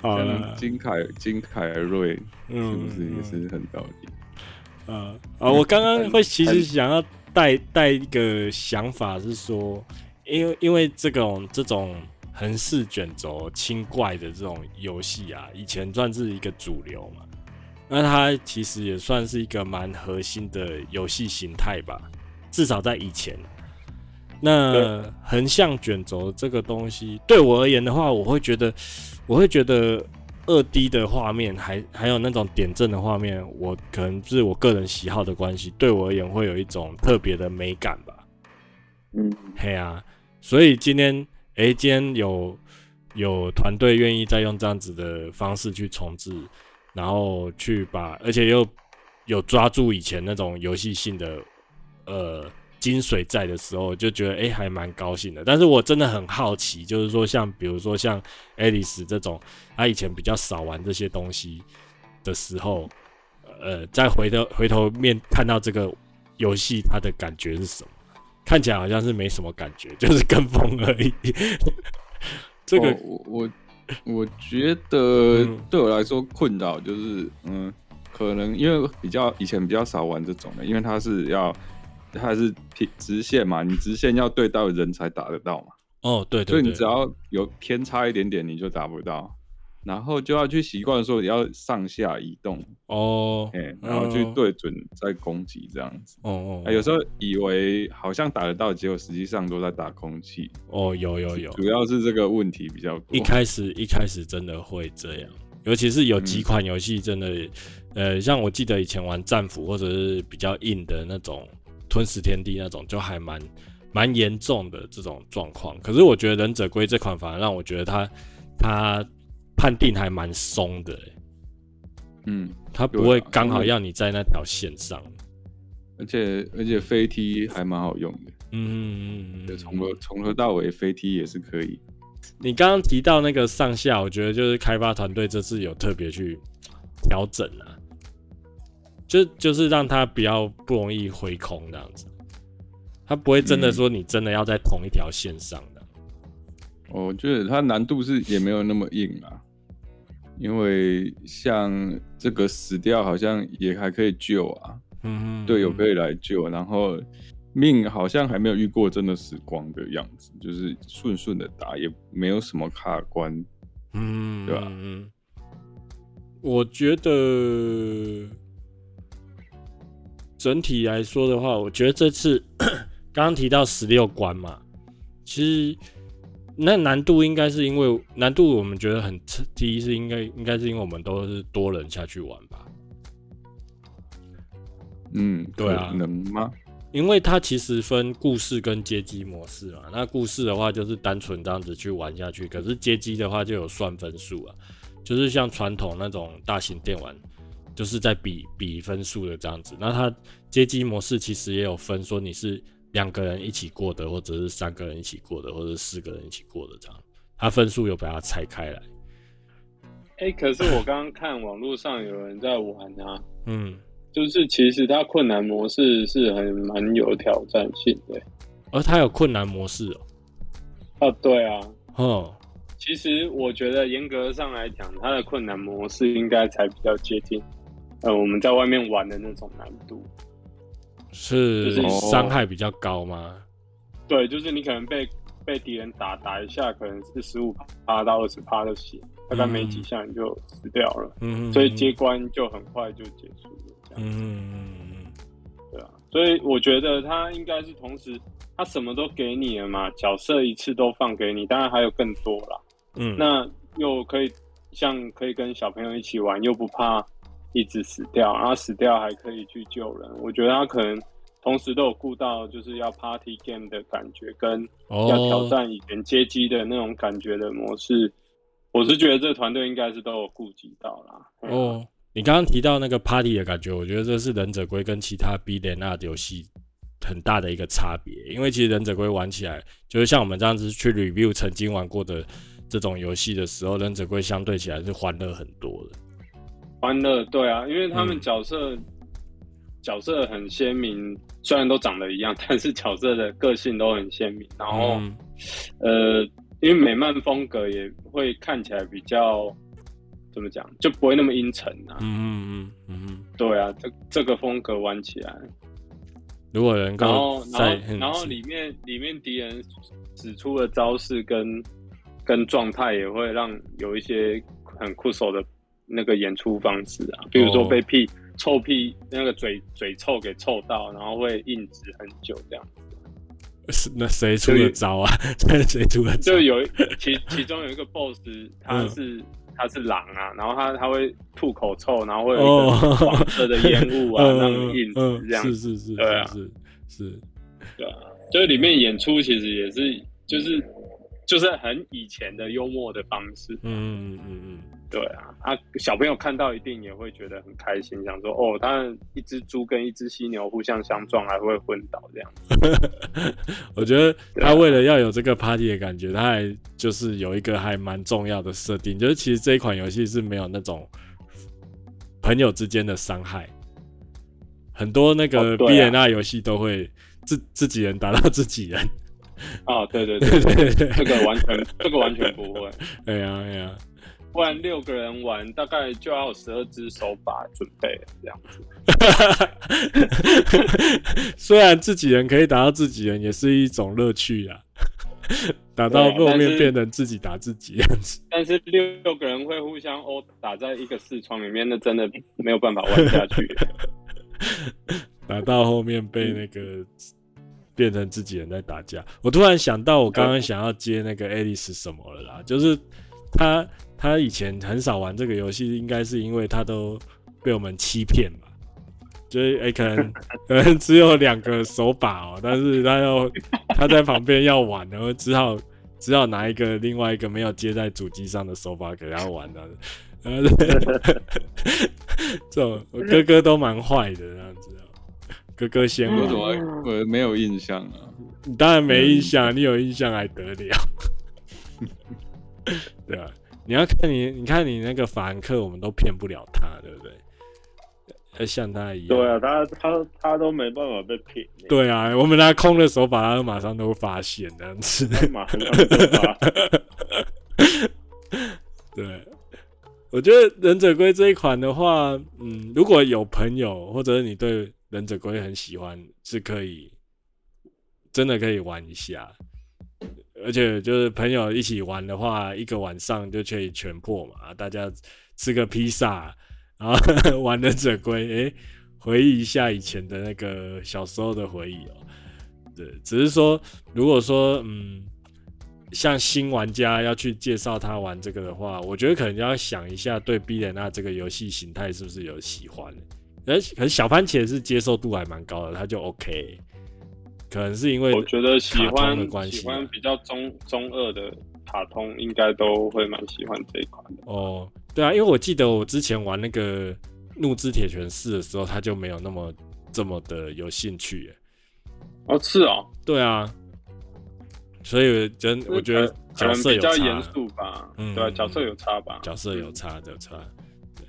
好了，金凯金凯瑞，是不是也是很到地？嗯，啊，我刚刚会其实想要带带一个想法是说，因为因为这种这种横式卷轴轻怪的这种游戏啊，以前算是一个主流嘛，那它其实也算是一个蛮核心的游戏形态吧，至少在以前。那横向卷轴这个东西，对我而言的话，我会觉得。我会觉得二 D 的画面，还还有那种点阵的画面，我可能是我个人喜好的关系，对我而言会有一种特别的美感吧。嗯，嘿啊，所以今天，哎、今天有有团队愿意再用这样子的方式去重置，然后去把，而且又有抓住以前那种游戏性的呃精髓在的时候，就觉得哎、还蛮高兴的。但是我真的很好奇，就是说像比如说像 Alice 这种，他以前比较少玩这些东西的时候，呃，再回头回头面看到这个游戏，他的感觉是什么？看起来好像是没什么感觉，就是跟风而已。这个、哦、我我我觉得对我来说困扰就是，嗯，可能因为比较以前比较少玩这种的，因为它是要。它是平直线嘛，你直线要对到人才打得到嘛。哦，对，对，对，所以你只要有偏差一点点，你就打不到。然后就要去习惯说你要上下移动哦，哎，然后去对准再攻击这样子。哦哦，啊，有时候以为好像打得到，结果实际上都在打空气。哦，有有有，主要是这个问题比较多。一开始一开始真的会这样，尤其是有几款游戏真的，嗯，呃，像我记得以前玩战斧或者是比较硬的那种。吞食天地那种就还蛮蛮严重的这种状况，可是我觉得忍者龟这款反而让我觉得他他判定还蛮松的，嗯，他不会刚好要你在那条线上，而且而且飞踢还蛮好用的，嗯嗯嗯，从头从头到尾飞踢也是可以。你刚刚提到那个上下，我觉得就是开发团队这次有特别去调整啊。就就是让它比较不容易回空这样子，它不会真的说你真的要在同一条线上。嗯。我觉得它难度是也没有那么硬啊，因为像这个死掉好像也还可以救啊，嗯，队友可以来救，然后命好像还没有遇过真的死光的样子，就是顺顺的打，也没有什么卡关，嗯，对吧？嗯，我觉得。整体来说的话，我觉得这次 刚刚提到十六关嘛，其实那难度应该是因为难度我们觉得很低，是应该应该是因为我们都是多人下去玩吧。嗯，对啊，能吗？因为它其实分故事跟街机模式嘛。那故事的话就是单纯这样子去玩下去，可是街机的话就有算分数啊，就是像传统那种大型电玩。就是在比比分数的这样子，那它街机模式其实也有分，说你是两个人一起过的，或者是三个人一起过的，或者是四个人一起过的这样，他分数有把它拆开来。哎、欸，可是我刚刚看网络上有人在玩啊，嗯，就是其实它困难模式是很蛮有挑战性的，而它有困难模式哦、喔。哦，对啊，哦，其实我觉得严格上来讲，它的困难模式应该才比较接近。呃，我们在外面玩的那种难度，是就是伤害比较高吗？对，就是你可能被被敌人打打一下，可能是十五趴到二十趴的血，大概没几下你就死掉了。嗯，所以接关就很快就结束了。这样子。嗯，对啊，所以我觉得他应该是同时，他什么都给你了嘛，角色一次都放给你，当然还有更多啦。嗯，那又可以像可以跟小朋友一起玩，又不怕。一直死掉，然后死掉还可以去救人。我觉得他可能同时都有顾到，就是要 party game 的感觉，跟要挑战以前街机的那种感觉的模式。Oh. 我是觉得这个团队应该是都有顾及到啦。哦，oh. 你刚刚提到那个 party 的感觉，我觉得这是忍者龟跟其他 beat'em up 游戏很大的一个差别。因为其实忍者龟玩起来，就是像我们这样子去 review 曾经玩过的这种游戏的时候，忍者龟相对起来是欢乐很多的。欢乐，对啊，因为他们角色、嗯、角色很鲜明，虽然都长得一样，但是角色的个性都很鲜明。然后，嗯、呃，因为美漫风格也会看起来比较怎么讲，就不会那么阴沉啊。嗯嗯嗯嗯，嗯对啊，这这个风格玩起来，如果能够，然后然后然后里面里面敌人使出的招式跟跟状态，也会让有一些很酷手的。那个演出方式啊，比如说被屁、oh. 臭屁那个嘴嘴臭给臭到，然后会硬直很久这样子。是 那谁出的招啊？谁出的招？就有其其中有一个 boss，他是、嗯、他是狼啊，然后他他会吐口臭，然后会有一个黄色的烟雾啊，让你硬直这样。是是是，对啊，是是，对啊，就是里面演出其实也是就是就是很以前的幽默的方式。嗯嗯嗯嗯，对啊，啊，小朋友看到一定也会觉得很开心，想说哦，当然一只猪跟一只犀牛互相相撞还会昏倒这样。我觉得他为了要有这个 party 的感觉，他还就是有一个还蛮重要的设定，就是其实这一款游戏是没有那种朋友之间的伤害。很多那个 BNR 游戏都会自自己人打到自己人。哦，对对对对对，这个完全这个完全不会。哎呀哎呀，不然六个人玩大概就要有十二只手把准备这样子。虽然自己人可以打到自己人，也是一种乐趣啊。打到后面变成自己打自己样子。但是六六个人会互相殴打在一个视窗里面，那真的没有办法玩下去。打到后面被那个变成自己人在打架，我突然想到，我刚刚想要接那个 Alice 什么了啦，就是他他以前很少玩这个游戏，应该是因为他都被我们欺骗吧，就是哎、欸、可能 可能只有两个手把哦、喔，但是他要他在旁边要玩，然后只好只好拿一个另外一个没有接在主机上的手把给他玩的。呃，这种哥哥都蛮坏的这样子，哥哥先玩，我没有印象啊。你当然没印象，你有印象还得了？对啊，你要看你，你看你那个法兰克，我们都骗不了他，对不对？要像他一样。对啊，他他他都没办法被骗。对啊，我们拿空的手把，他马上都会发现这样子。马上 对。我觉得忍者龟这一款的话，嗯，如果有朋友或者你对忍者龟很喜欢，是可以真的可以玩一下。而且就是朋友一起玩的话，一个晚上就可以全破嘛，大家吃个披萨，然后 玩忍者龟，诶、回忆一下以前的那个小时候的回忆哦、对，只是说，如果说，嗯。像新玩家要去介绍他玩这个的话，我觉得可能要想一下对 BNR 这个游戏形态是不是有喜欢。而可能小番茄是接受度还蛮高的，他就 OK。可能是因为我觉得喜欢喜欢比较中中二的卡通，应该都会蛮喜欢这一款的。哦，对啊，因为我记得我之前玩那个怒之铁拳四的时候，他就没有那么这么的有兴趣耶。哦，是哦，对啊。所以真我觉得角色有差，比较严肃吧，嗯，对啊，角色有差吧，角色有差有差。对，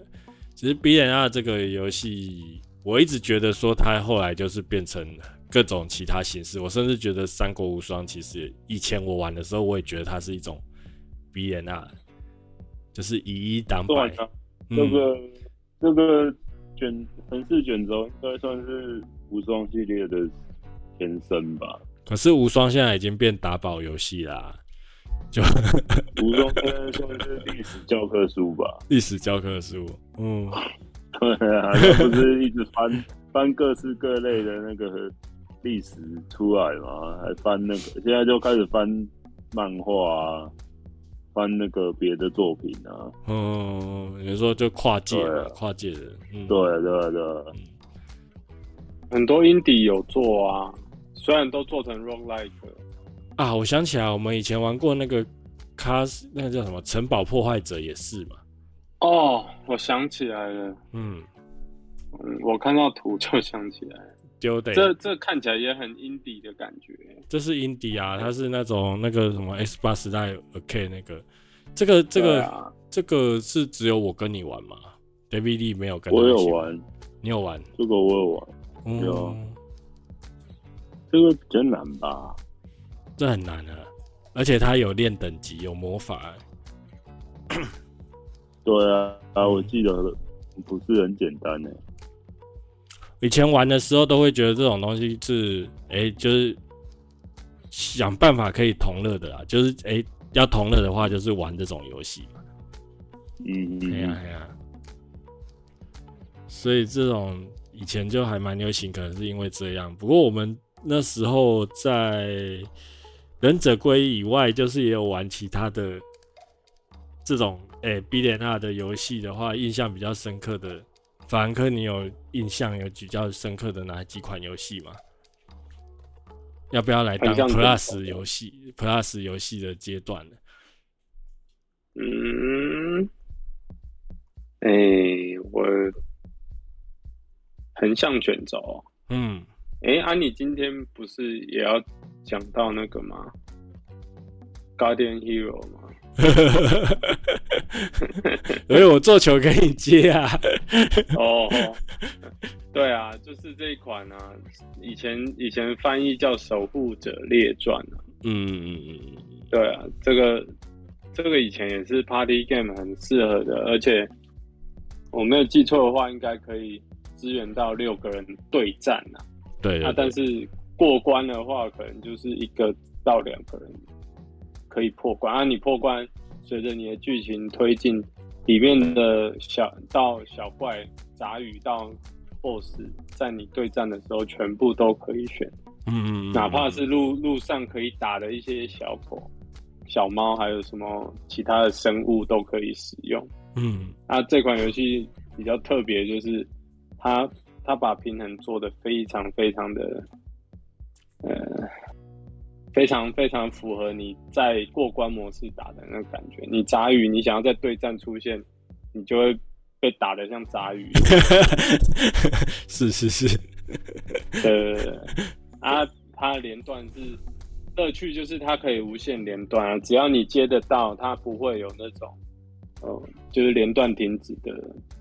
其实 BNR 这个游戏，我一直觉得说它后来就是变成各种其他形式。我甚至觉得《三国无双》其实以前我玩的时候，我也觉得它是一种 BNR，就是以一挡百。这个这个卷城市卷轴应该算是无双系列的前身吧。可是无双现在已经变打宝游戏啦，就 无双现在算是历史教科书吧？历史教科书，嗯，对啊，他不是一直翻翻各式各类的那个历史出来嘛？还翻那个，现在就开始翻漫画啊，翻那个别的作品啊。嗯，有时候就跨界了，跨界的，嗯，对对对，很多 indie 有做啊。虽然都做成 roguelike 啊，我想起来，我们以前玩过那个卡，那个叫什么城堡破坏者也是嘛。哦，我想起来了，嗯，嗯，我看到图就想起来了，丢的。这这看起来也很 indie 的感觉。这是 indie 啊，它是那种那个什么 S 八时代 OK 那个，这个这个、啊、这个是只有我跟你玩吗？David 没有跟你玩。我有玩，你有玩？这个我有玩，嗯、有。这个比较难吧？这很难啊，而且它有练等级，有魔法。对啊，啊，我记得不是很简单呢。以前玩的时候都会觉得这种东西是，哎、欸，就是想办法可以同乐的啦，就是哎、欸，要同乐的话就是玩这种游戏嘛。嗯，哎呀哎呀，所以这种以前就还蛮流行，可能是因为这样。不过我们。那时候在忍者龟以外，就是也有玩其他的这种诶 BNR 的游戏的话，印象比较深刻的，法兰克，你有印象有比较深刻的哪几款游戏吗？要不要来当 Plus 游戏？Plus 游戏的阶段呢？嗯，哎、欸，我横向卷轴。嗯，哎、欸，啊，你今天不是也要讲到那个吗？Guardian Hero 吗？所以我做球给你接啊！哦，对啊，就是这一款啊，以前以前翻译叫《守护者列传》啊。嗯嗯嗯，对啊，这个这个以前也是 Party Game 很适合的，而且我没有记错的话，应该可以支援到六个人对战啊。对，啊但是过关的话，可能就是一个到两个人。可以破关啊！你破关，随着你的剧情推进，里面的小到小怪、杂鱼到 BOSS，在你对战的时候，全部都可以选。嗯嗯，哪怕是路路上可以打的一些小狗、小猫，还有什么其他的生物都可以使用。嗯，那这款游戏比较特别，就是它它把平衡做的非常非常的，呃。非常非常符合你在过关模式打的那个感觉。你杂鱼，你想要在对战出现，你就会被打得像杂鱼。是是是，呃，啊，它的连段是乐趣，就是它可以无限连段啊，只要你接得到，它不会有那种，呃，就是连段停止的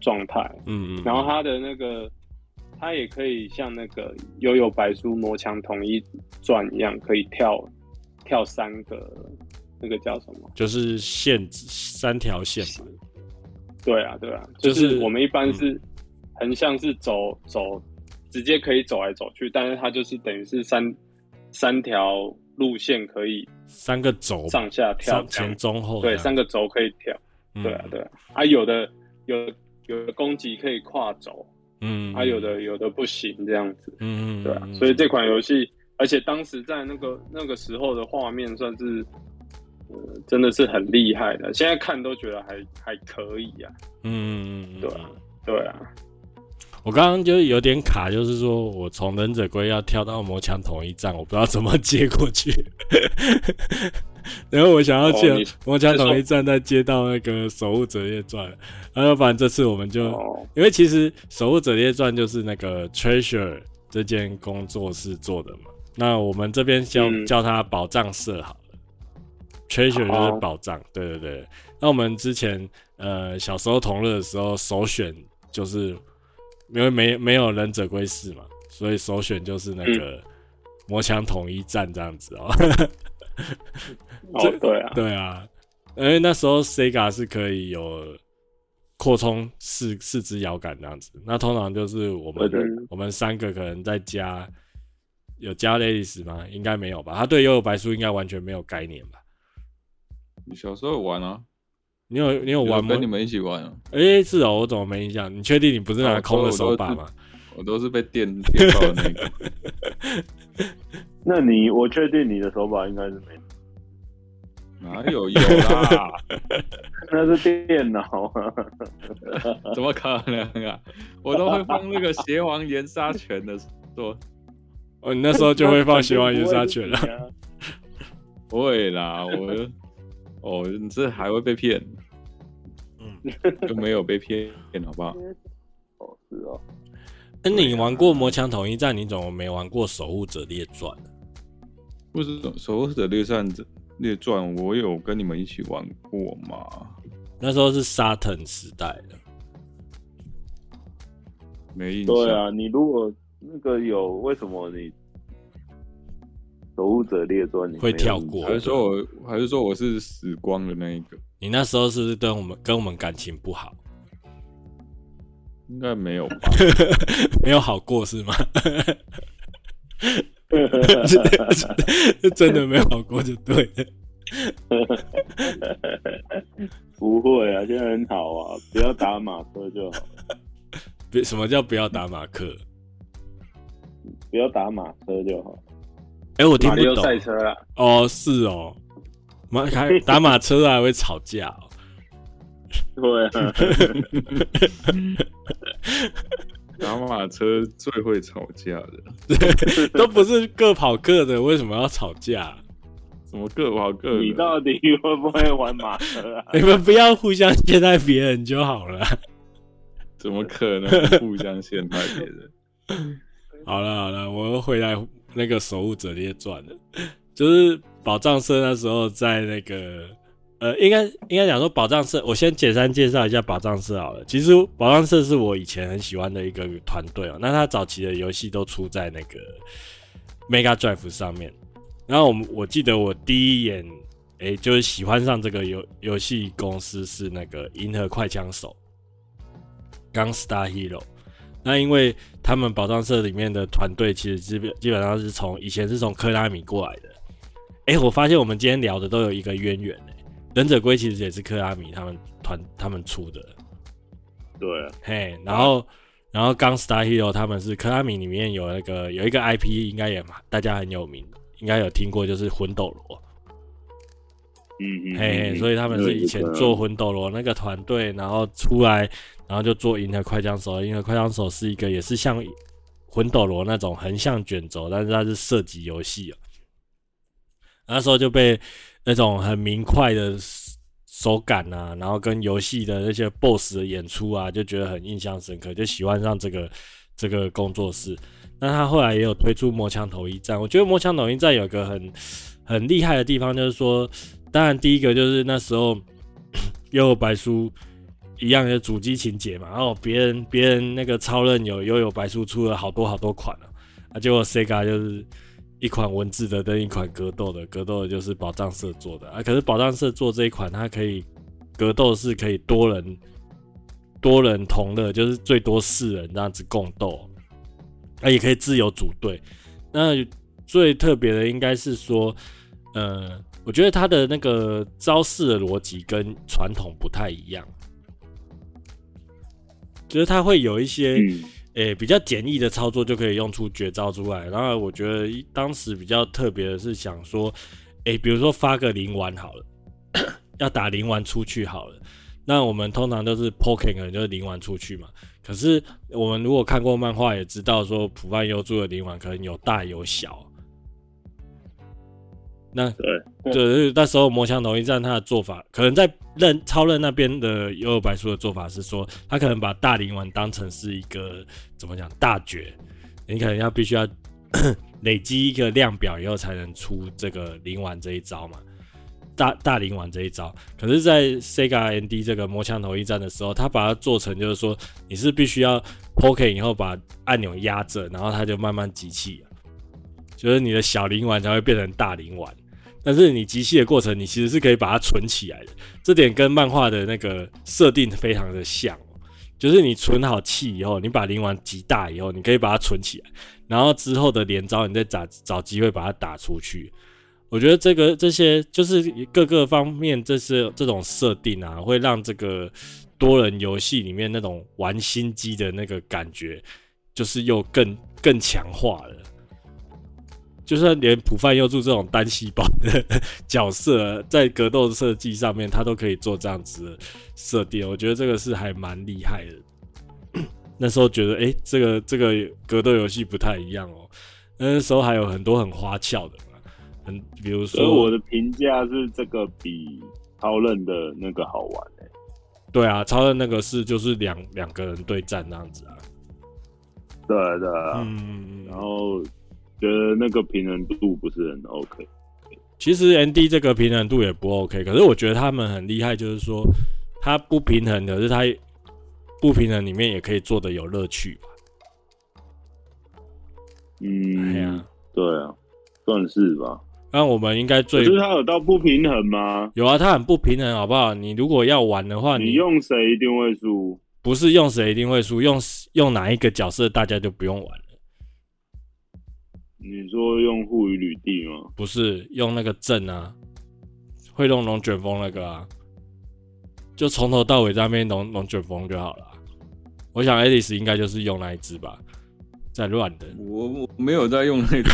状态。嗯嗯。然后它的那个。它也可以像那个《悠悠白书魔墙统一转》一样，可以跳跳三个，那个叫什么？就是线三条线。对啊，对啊，就是我们一般是横向是走走，直接可以走来走去，但是它就是等于是三三条路线可以三个轴上下跳，前中后。对，三个轴可以跳。对啊，对啊，啊，有的有有的攻击可以跨轴。嗯，他有的有的不行这样子，嗯，对啊，所以这款游戏，而且当时在那个那个时候的画面算是，呃，真的是很厉害的，现在看都觉得还还可以啊，嗯，对啊，对啊，我刚刚就有点卡，就是说我从忍者龟要跳到魔枪统一战，我不知道怎么接过去。然后我想要去魔墙统一站在接到那个守护者列传，然后反正这次我们就，因为其实守护者列传就是那个 Treasure 这间工作室做的嘛，那我们这边叫叫它宝藏社好了，Treasure 就是宝藏，对对对。那我们之前呃小时候同乐的时候，首选就是因为没没有忍者龟四嘛，所以首选就是那个魔墙统一战这样子哦。哦，对啊，对啊，因为那时候 Sega 是可以有扩充四四只摇杆这样子，那通常就是我们我们三个可能在加有加 Ladies 吗？应该没有吧？他对幽游白书应该完全没有概念吧？你小时候有玩啊？你有你有玩吗？跟你们一起玩啊？哎、欸，是哦，我怎么没印象？你确定你不是拿空的手把吗？我都是被电电到的那个。那你，我确定你的手把应该是没。哪有有啦？那是电脑啊！怎么可能啊？我都会放那个邪王岩杀拳的说。哦，你那时候就会放邪王岩杀拳了？不会啦，我哦，你这还会被骗？嗯，就没有被骗，好不好？哦，是哦。那你玩过魔枪统一战，你怎么没玩过守护者列传？不是守护者列传列传，我有跟你们一起玩过吗？那时候是沙腾时代的，没印象。对啊，你如果那个有，为什么你守护者列传你会跳过？还是说我，还是说我是死光的那一个？你那时候是不是跟我们跟我们感情不好？应该没有吧？没有好过是吗？真的没有好过就对了。不会啊，现在很好啊，不要打马克就好。别，什么叫不要打马克？不要打马车就好。哎、欸，我听不懂。赛车啊？哦，是哦。马开打马车还会吵架哦。对啊。打马车最会吵架的，都不是各跑各的，为什么要吵架？怎么各跑各的？你到底会不会玩马车啊？你们不要互相陷害别人就好了。怎么可能互相陷害别人？好了好了，我又回来那个守护者列传了，就是宝藏社那时候在那个。呃，应该应该讲说宝藏社，我先简单介绍一下宝藏社好了。其实宝藏社是我以前很喜欢的一个团队哦。那他早期的游戏都出在那个 Mega Drive 上面。然后我我记得我第一眼，哎、就是喜欢上这个游游戏公司是那个银河快枪手 Gunstar Hero。那因为他们宝藏社里面的团队其实基本基本上是从以前是从科拉米过来的。哎、我发现我们今天聊的都有一个渊源。忍者龟其实也是克拉米他们团他们出的，对，嘿，然后然后 Gunstar Hero 他们是克拉米里面有那个有一个 IP 应该也嘛大家很有名，应该有听过就是魂斗罗，嗯嗯，嘿嘿，所以他们是以前做魂斗罗那个团队，然后出来然后就做银河快枪手，银河快枪手是一个也是像魂斗罗那种横向卷轴，但是它是射击游戏啊，那时候就被。那种很明快的手感啊，然后跟游戏的那些 BOSS 的演出啊，就觉得很印象深刻，就喜欢上这个这个工作室。那他后来也有推出魔枪统一战，我觉得魔枪统一战有个很很厉害的地方，就是说，当然第一个就是那时候 又有白书一样的主机情节嘛，然后别人别人那个超任有又有白书出了好多好多款了，啊，结果 Sega 就是。一款文字的跟一款格斗的，格斗的就是宝藏社做的啊。可是宝藏社做这一款，它可以格斗是可以多人多人同乐，就是最多四人这样子共斗，啊，也可以自由组队。那最特别的应该是说，呃，我觉得它的那个招式的逻辑跟传统不太一样，就是它会有一些。诶、比较简易的操作就可以用出绝招出来。然后我觉得当时比较特别的是想说，诶、比如说发个灵丸好了，要打灵丸出去好了。那我们通常都是 poking 就是灵丸出去嘛。可是我们如果看过漫画，也知道说普曼幽助的灵丸可能有大有小。那对，对，那时候魔枪统一战他的做法，可能在任超任那边的幽游白书的做法是说，他可能把大灵丸当成是一个怎么讲大绝，你可能要必须要 累积一个量表以后才能出这个灵丸这一招嘛，大大灵丸这一招。可是，在 Sega ND 这个魔枪统一战的时候，他把它做成就是说，你是必须要 poke 以后把按钮压着，然后它就慢慢集气，就是你的小灵丸才会变成大灵丸。但是你集气的过程，你其实是可以把它存起来的，这点跟漫画的那个设定非常的像，就是你存好气以后，你把灵丸集大以后，你可以把它存起来，然后之后的连招，你再找找机会把它打出去。我觉得这个这些就是各个方面，这是这种设定啊，会让这个多人游戏里面那种玩心机的那个感觉，就是又更更强化了。就算连浦饭幽助这种单细胞的角色，在格斗设计上面，他都可以做这样子的设定，我觉得这个是还蛮厉害的。那时候觉得，哎、欸，这个这个格斗游戏不太一样哦。那时候还有很多很花俏的嘛，很比如说，我的评价是这个比超任的那个好玩哎、欸。对啊，超任那个是就是两两个人对战那样子啊。对对啊，嗯，然后。觉得那个平衡度不是很 OK，其实 ND 这个平衡度也不 OK，可是我觉得他们很厉害，就是说他不平衡的，是他不平衡里面也可以做的有乐趣吧。嗯，哎呀，对啊，算是吧。那我们应该最，就是他有到不平衡吗？有啊，他很不平衡，好不好？你如果要玩的话，你，你用谁一定会输？不是用谁一定会输，用用哪一个角色大家就不用玩。你说用户与履地吗？不是，用那个阵啊，会弄龙卷风那个啊，就从头到尾在那边龙龙卷风就好了。我想 Alice 应该就是用那一只吧，在乱的。我我没有在用那个，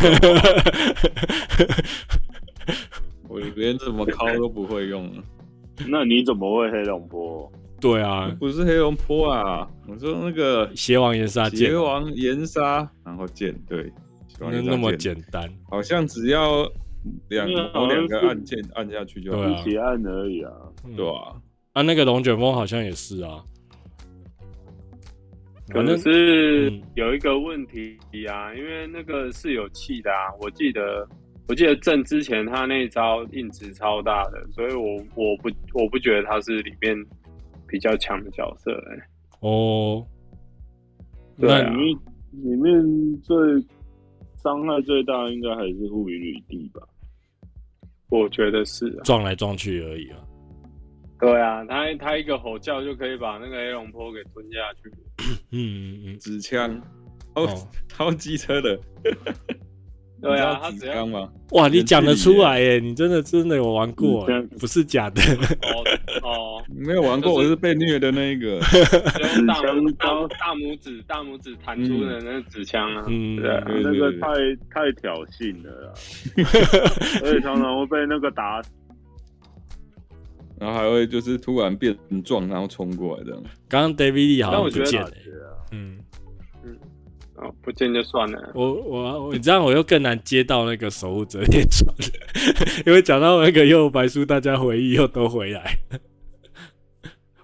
我连怎么敲都不会用。那你怎么会黑龙波？对啊，不是黑龙坡啊，我说那个邪王岩沙剑，邪王岩沙，然后剑，对，那那么简单，好像只要两两个按键按下去就一起按而已啊，对啊，啊，那个龙卷风好像也是啊。可能是有一个问题啊，因为那个是有气的啊。我记得，我记得正之前他那一招硬直超大的，所以我我不我不觉得他是里面比较强的角色哎、欸。哦，对啊，里面里面最伤害最大应该还是护云旅地吧？我觉得是、啊、撞来撞去而已啊。对啊，他他一个吼叫就可以把那个黑龙坡给吞下去。嗯嗯嗯，纸枪，哦，超机车的。对啊，他纸枪吗？哇，你讲得出来耶！你真的真的有玩过，不是假的。哦，没有玩过，我是被虐的那一个。大大大拇指大拇指弹出的那个纸枪啊，嗯，对，那个太太挑衅了啦，而且常常会被那个打死。然后还会就是突然变壮，然后冲过来这样。刚刚 David Lee 好像不见了，嗯嗯，哦，不见就算了。我我你这样我又更难接到那个守护者列传，因为讲到那个又白书，大家回忆又都回来。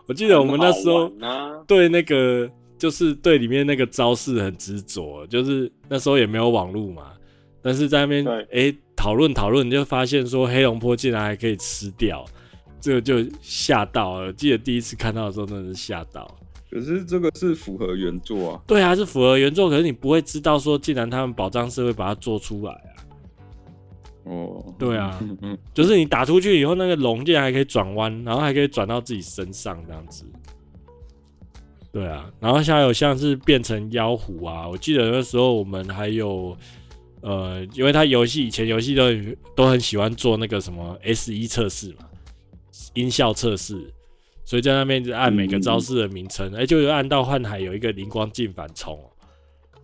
我记得我们那时候对那个就是对里面那个招式很执着，就是那时候也没有网络嘛，但是在那边哎讨论讨论，就发现说黑龙坡竟然还可以吃掉。这个就吓到了，记得第一次看到的时候真的是吓到。可是这个是符合原作啊。对啊，是符合原作，可是你不会知道说，既然他们宝藏社会把它做出来啊。哦，对啊，就是你打出去以后，那个龙竟然还可以转弯，然后还可以转到自己身上这样子。对啊，然后像有像是变成妖狐啊，我记得那时候我们还有呃，因为他游戏以前游戏都都很喜欢做那个什么 S 一测试嘛。音效测试，所以在那边就按每个招式的名称，哎、嗯欸，就有按到幻海有一个灵光镜反冲，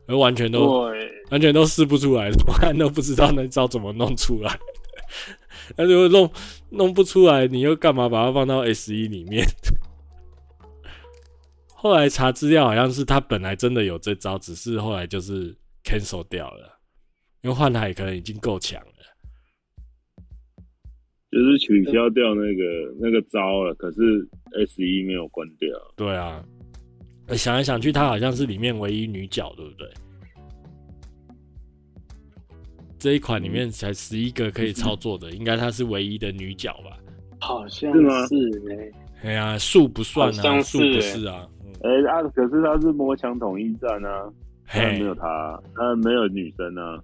而完全都完全都试不出来，怎么看都不知道那招怎么弄出来。那如果弄弄不出来，你又干嘛把它放到 S 一里面？后来查资料，好像是他本来真的有这招，只是后来就是 cancel 掉了，因为幻海可能已经够强了。就是取消掉那个那个招了，可是 S 一没有关掉。对啊，想来想去，她好像是里面唯一女角，对不对？这一款里面才十一个可以操作的，应该她是唯一的女角吧？好像是呢。哎呀，树不算啊，树不是啊。哎啊，可是她是魔墙统一战啊，没有她，她没有女生啊。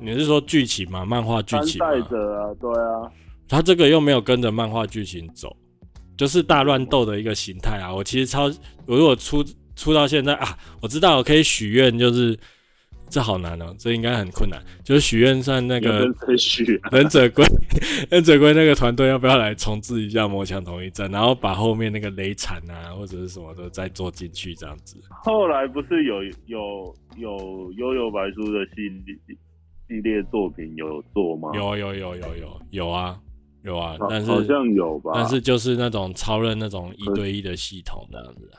你是说剧情吗？漫画剧情？带着啊，对啊。他这个又没有跟着漫画剧情走，就是大乱斗的一个形态啊！我其实超，我如果出出到现在啊，我知道我可以许愿，就是这好难哦、喔，这应该很困难。就是许愿算那个忍者龟，忍者龟那个团队要不要来重置一下魔墙统一战，然后把后面那个雷残啊或者是什么的再做进去这样子。后来不是有有有悠悠白书的系列系列作品有做吗？有有有有有有啊。有啊，但是好像有吧，但是就是那种超人那种一对一的系统那样子，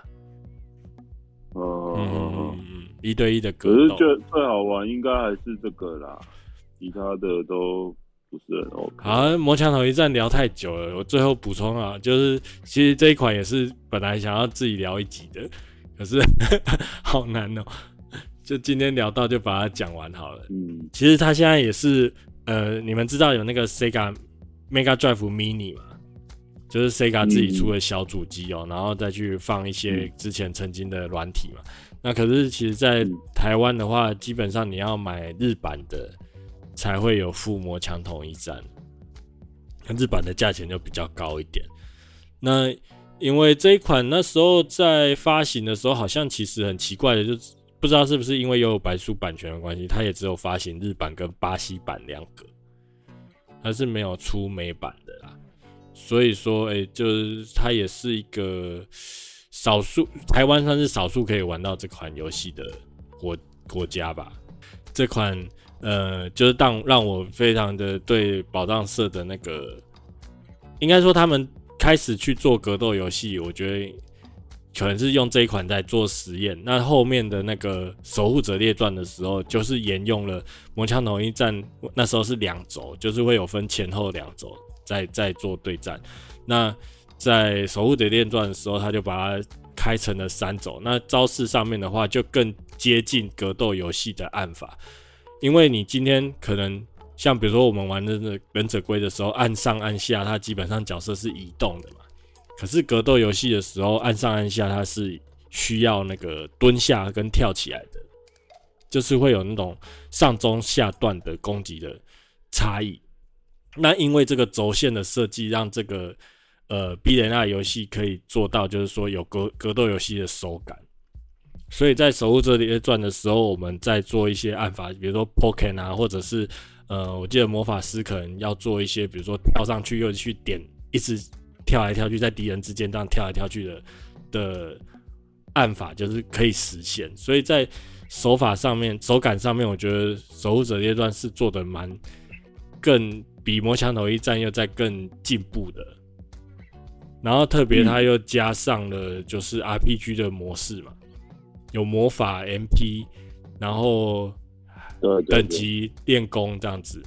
嗯嗯嗯，一对一的格斗，可是最最好玩应该还是这个啦，其他的都不是很 OK。好，魔墙头一战聊太久了，我最后补充啊，就是其实这一款也是本来想要自己聊一集的，可是 好难哦、喔，就今天聊到就把它讲完好了。嗯，其实它现在也是呃，你们知道有那个 Sega。Mega Drive Mini 嘛，就是 Sega 自己出的小主机哦，然后再去放一些之前曾经的软体嘛。那可是其实，在台湾的话，基本上你要买日版的才会有附魔墙统一战，那日版的价钱就比较高一点。那因为这一款那时候在发行的时候，好像其实很奇怪的，就是不知道是不是因为有白书版权的关系，它也只有发行日版跟巴西版两个。还是没有出美版的啦，所以说，哎、就是它也是一个少数台湾算是少数可以玩到这款游戏的国国家吧。这款呃，就是当让我非常的对宝藏社的那个，应该说他们开始去做格斗游戏，我觉得可能是用这一款在做实验。那后面的那个《守护者列传》的时候，就是沿用了《魔枪统一战》，那时候是两轴，就是会有分前后两轴在在做对战。那在《守护者列传》的时候，他就把它开成了三轴。那招式上面的话，就更接近格斗游戏的按法，因为你今天可能像比如说我们玩的忍者龟的时候，按上按下，它基本上角色是移动的嘛。可是格斗游戏的时候，按上按下它是需要那个蹲下跟跳起来的，就是会有那种上中下段的攻击的差异。那因为这个轴线的设计，让这个呃 B 人 R 游戏可以做到，就是说有格格斗游戏的手感。所以在守护者列传的时候，我们在做一些按法，比如说 Pokken 啊，或者是呃，我记得魔法师可能要做一些，比如说跳上去又去点，一直。跳来跳去，在敌人之间这样跳来跳去的的按法，就是可以实现。所以在手法上面、手感上面，我觉得《守护者列传》是做的蛮更比《魔枪头一战》又在更进步的。然后特别他又加上了就是 RPG 的模式嘛，有魔法 MP，然后等级练功这样子。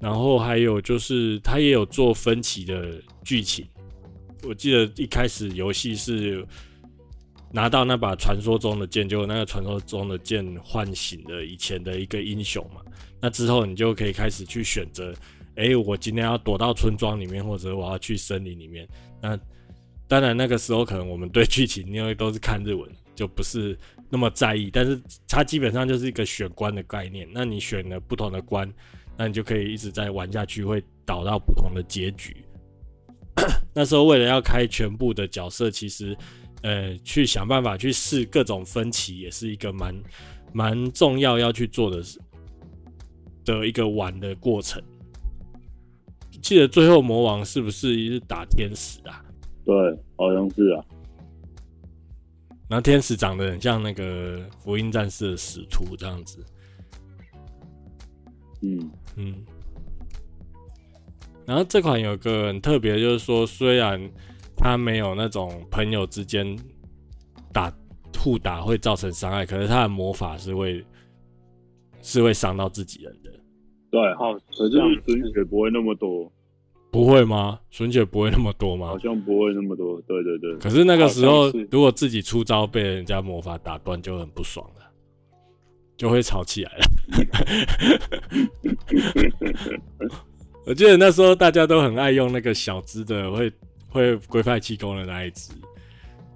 然后还有就是他也有做分歧的。剧情，我记得一开始游戏是拿到那把传说中的剑，就那个传说中的剑唤醒了以前的一个英雄嘛。那之后你就可以开始去选择，哎，我今天要躲到村庄里面，或者我要去森林里面。那当然那个时候可能我们对剧情因为都是看日文，就不是那么在意。但是它基本上就是一个选关的概念。那你选了不同的关，那你就可以一直在玩下去，会导到不同的结局。那时候为了要开全部的角色，其实，呃，去想办法去试各种分歧，也是一个蛮蛮重要要去做的的一个玩的过程。记得最后魔王是不是一直打天使啊？对，好像是啊。然后天使长得很像那个福音战士的使徒这样子。嗯嗯。然后这款有个很特别，就是说，虽然它没有那种朋友之间打互打会造成伤害，可是它的魔法是会是会伤到自己人的。对，好，可是损血不会那么多。不会吗？损血不会那么多吗？好像不会那么多。对对对。可是那个时候，如果自己出招被人家魔法打断，就很不爽了，就会吵起来了。我记得那时候大家都很爱用那个小只的，会会龟派气功的那一只。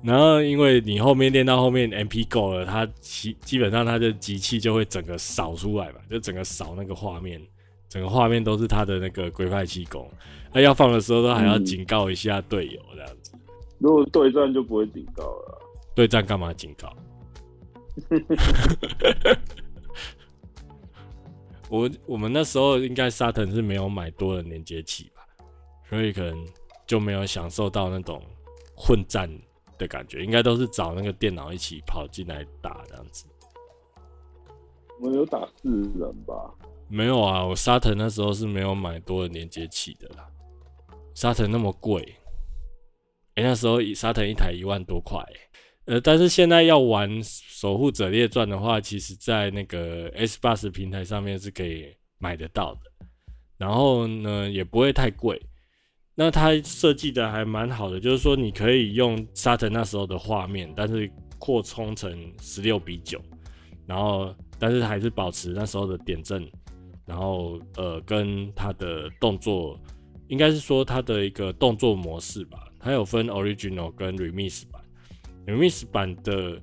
然后因为你后面练到后面 MP 够了，它基基本上它的集气就会整个扫出来嘛，就整个扫那个画面，整个画面都是它的那个龟派气功。啊要放的时候都还要警告一下队友这样子。如果对战就不会警告了。对战干嘛警告？我我们那时候应该沙腾是没有买多人连接器吧，所以可能就没有享受到那种混战的感觉，应该都是找那个电脑一起跑进来打这样子。我有打四人吧？没有啊，我沙腾那时候是没有买多人连接器的啦。沙腾那么贵，哎、欸，那时候沙腾一台一万多块、欸。呃，但是现在要玩《守护者列传》的话，其实在那个 Xbox 平台上面是可以买得到的，然后呢也不会太贵。那它设计的还蛮好的，就是说你可以用沙腾那时候的画面，但是扩充成十六比九，然后但是还是保持那时候的点阵，然后呃跟它的动作，应该是说它的一个动作模式吧，它有分 Original 跟 Remix 版。Remix 版的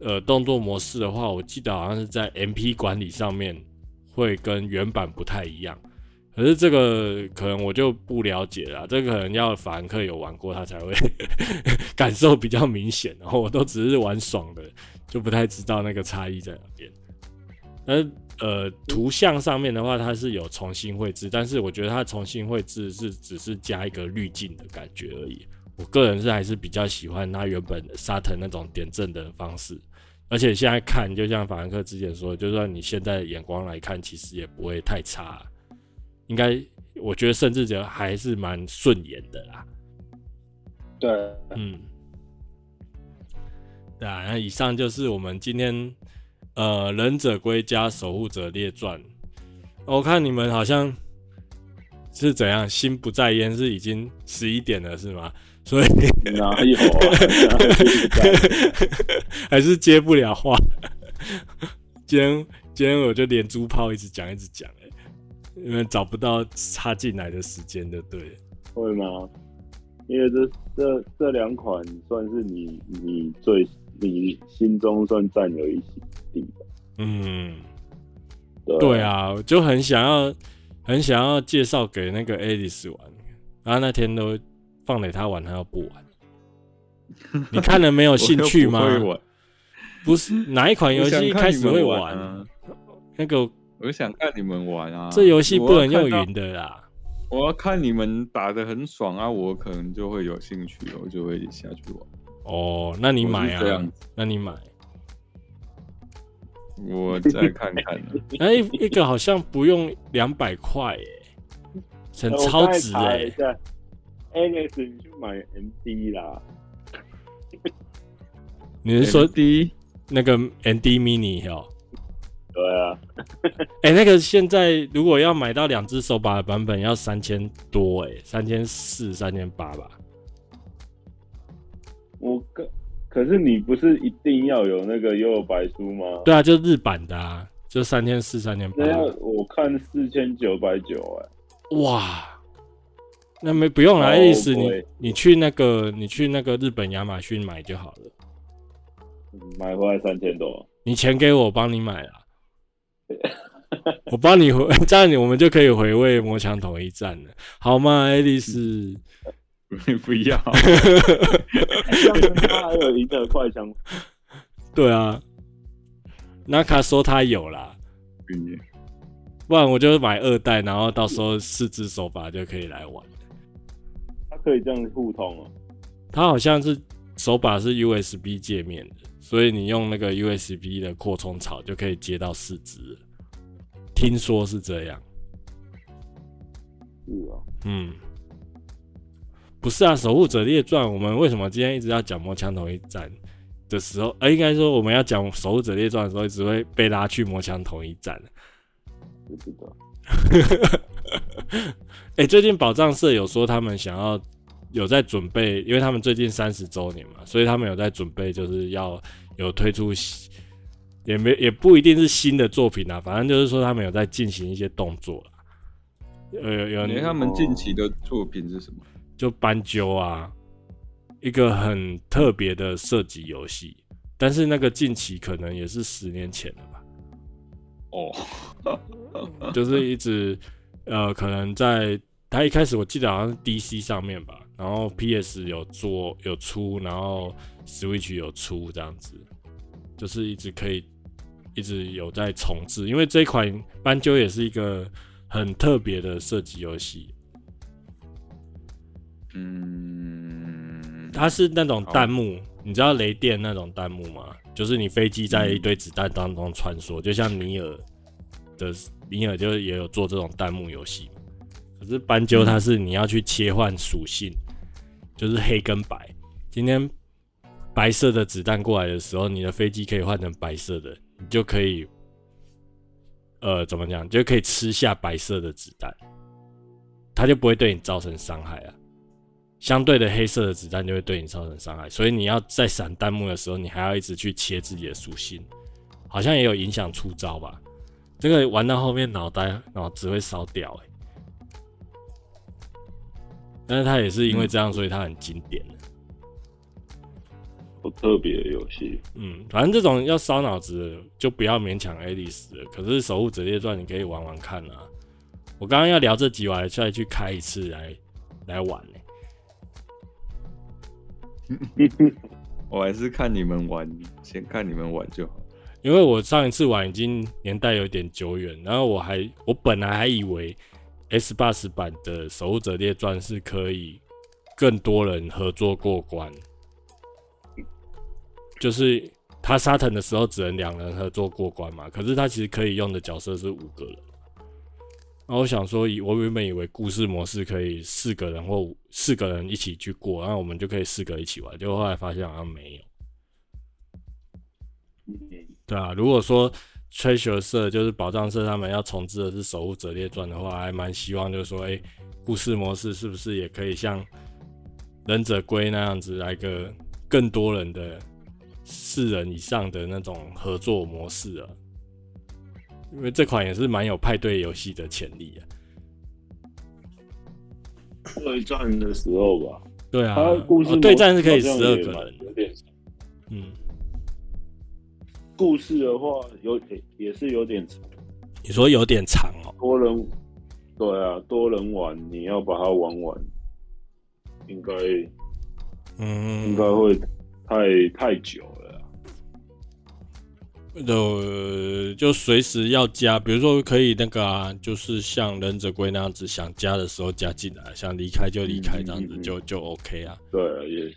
呃动作模式的话，我记得好像是在 MP 管理上面会跟原版不太一样，可是这个可能我就不了解了，这个可能要法兰克有玩过他才会 感受比较明显，然后我都只是玩爽的，就不太知道那个差异在哪边。而呃图像上面的话，它是有重新绘制，但是我觉得它重新绘制是只是加一个滤镜的感觉而已。我个人是还是比较喜欢他原本的沙腾那种点阵的方式，而且现在看，就像法兰克之前说的，就算你现在的眼光来看，其实也不会太差，应该我觉得甚至觉得还是蛮顺眼的啦。对，嗯。对啊，那以上就是我们今天呃忍者龟加守护者列传。我看你们好像是怎样，心不在焉，是已经十一点了是吗？所以哪有啊？还是接不了话。今天今天我就连珠炮一直讲一直讲，哎，因为找不到插进来的时间的，对。会吗？因为这这这两款算是你你最你心中算占有一席地吧。嗯，对，对啊，我就很想要很想要介绍给那个 Alice 玩，然后那天都放给他玩，他又不玩。你看了没有兴趣吗？不，不是哪一款游戏一开始会玩，玩啊？那个我想看你们玩啊，这游戏不能用云的啦。我要看你们打的很爽啊，我可能就会有兴趣，我就会下去玩。哦，那你买啊？这样，那你买。我再看看。哎，一个好像不用两百块，耶，很超值哎。Alex，你去买 MD 啦。你是说第一那个 MD Mini 哦？对啊，哎、欸，那个现在如果要买到两只手把的版本，要三千多哎、欸，三千四、三千八吧。我可可是你不是一定要有那个幽游白书吗？对啊，就日版的啊，就三千四、三千八。我看四千九百九哎，哇，那没不用啦，意思你你去那个你去那个日本亚马逊买就好了，买回来三千多，你钱给我，我帮你买了。我帮你回，这样你我们就可以回味魔枪统一战了，好吗，爱丽丝？不要，这样他还有赢得快枪。对啊，纳卡说他有啦，不然我就买二代，然后到时候四只手把就可以来玩。它可以这样互通啊？它好像是手把是 USB 界面的。所以你用那个 USB 的扩充槽就可以接到四支，听说是这样。是啊，嗯，不是啊，《守护者列传》，我们为什么今天一直要讲魔枪统一战的时候，呃，应该说我们要讲《守护者列传》的时候，一直会被拉去魔枪统一战。不知道。哎，最近宝藏社有说他们想要有在准备，因为他们最近三十周年嘛，所以他们有在准备，就是要。有推出，也没也不一定是新的作品啊，反正就是说他们有在进行一些动作呃，有有，有他们近期的作品是什么？就斑鸠啊，一个很特别的射击游戏，但是那个近期可能也是十年前了吧？哦，就是一直呃，可能在他一开始我记得好像是 DC 上面吧，然后 PS 有做有出，然后。Switch 有出这样子，就是一直可以一直有在重置，因为这款斑鸠也是一个很特别的射击游戏。嗯，它是那种弹幕，你知道雷电那种弹幕吗？就是你飞机在一堆子弹当中穿梭，就像尼尔的尼尔就也有做这种弹幕游戏。可是斑鸠它是你要去切换属性，就是黑跟白。今天。白色的子弹过来的时候，你的飞机可以换成白色的，你就可以，呃，怎么讲，就可以吃下白色的子弹，它就不会对你造成伤害啊。相对的，黑色的子弹就会对你造成伤害，所以你要在闪弹幕的时候，你还要一直去切自己的属性，好像也有影响出招吧？这个玩到后面脑袋脑子会烧掉哎、欸。但是它也是因为这样，所以它很经典的。不特别的游戏，嗯，反正这种要烧脑子的就不要勉强 Alice 了。可是《守护者列传》你可以玩玩看啊。我刚刚要聊这集，我还再去开一次来来玩呢、欸。我还是看你们玩，先看你们玩就好。因为我上一次玩已经年代有点久远，然后我还我本来还以为 Xbox 版的《守护者列传》是可以更多人合作过关。就是他沙腾的时候只能两人合作过关嘛，可是他其实可以用的角色是五个人。然后我想说，以我原本以为故事模式可以四个人或四个人一起去过，然后我们就可以四个一起玩，结果后来发现好像没有。对啊，如果说 Treasure 社就是宝藏社他们要重置的是《守护者列传》的话，还蛮希望就是说，哎、欸，故事模式是不是也可以像忍者龟那样子来个更多人的四人以上的那种合作模式啊？因为这款也是蛮有派对游戏的潜力啊。对战的时候吧，对啊，故事、哦、对战是可以十二个人，有点嗯。故事的话有也是有点长，你说有点长哦？多人，对啊，多人玩你要把它玩完，应该，嗯，应该会太太久了。呃，就随时要加，比如说可以那个啊，就是像忍者龟那样子，想加的时候加进来，想离开就离开，这样子就、嗯、就 OK 啊。对啊，也。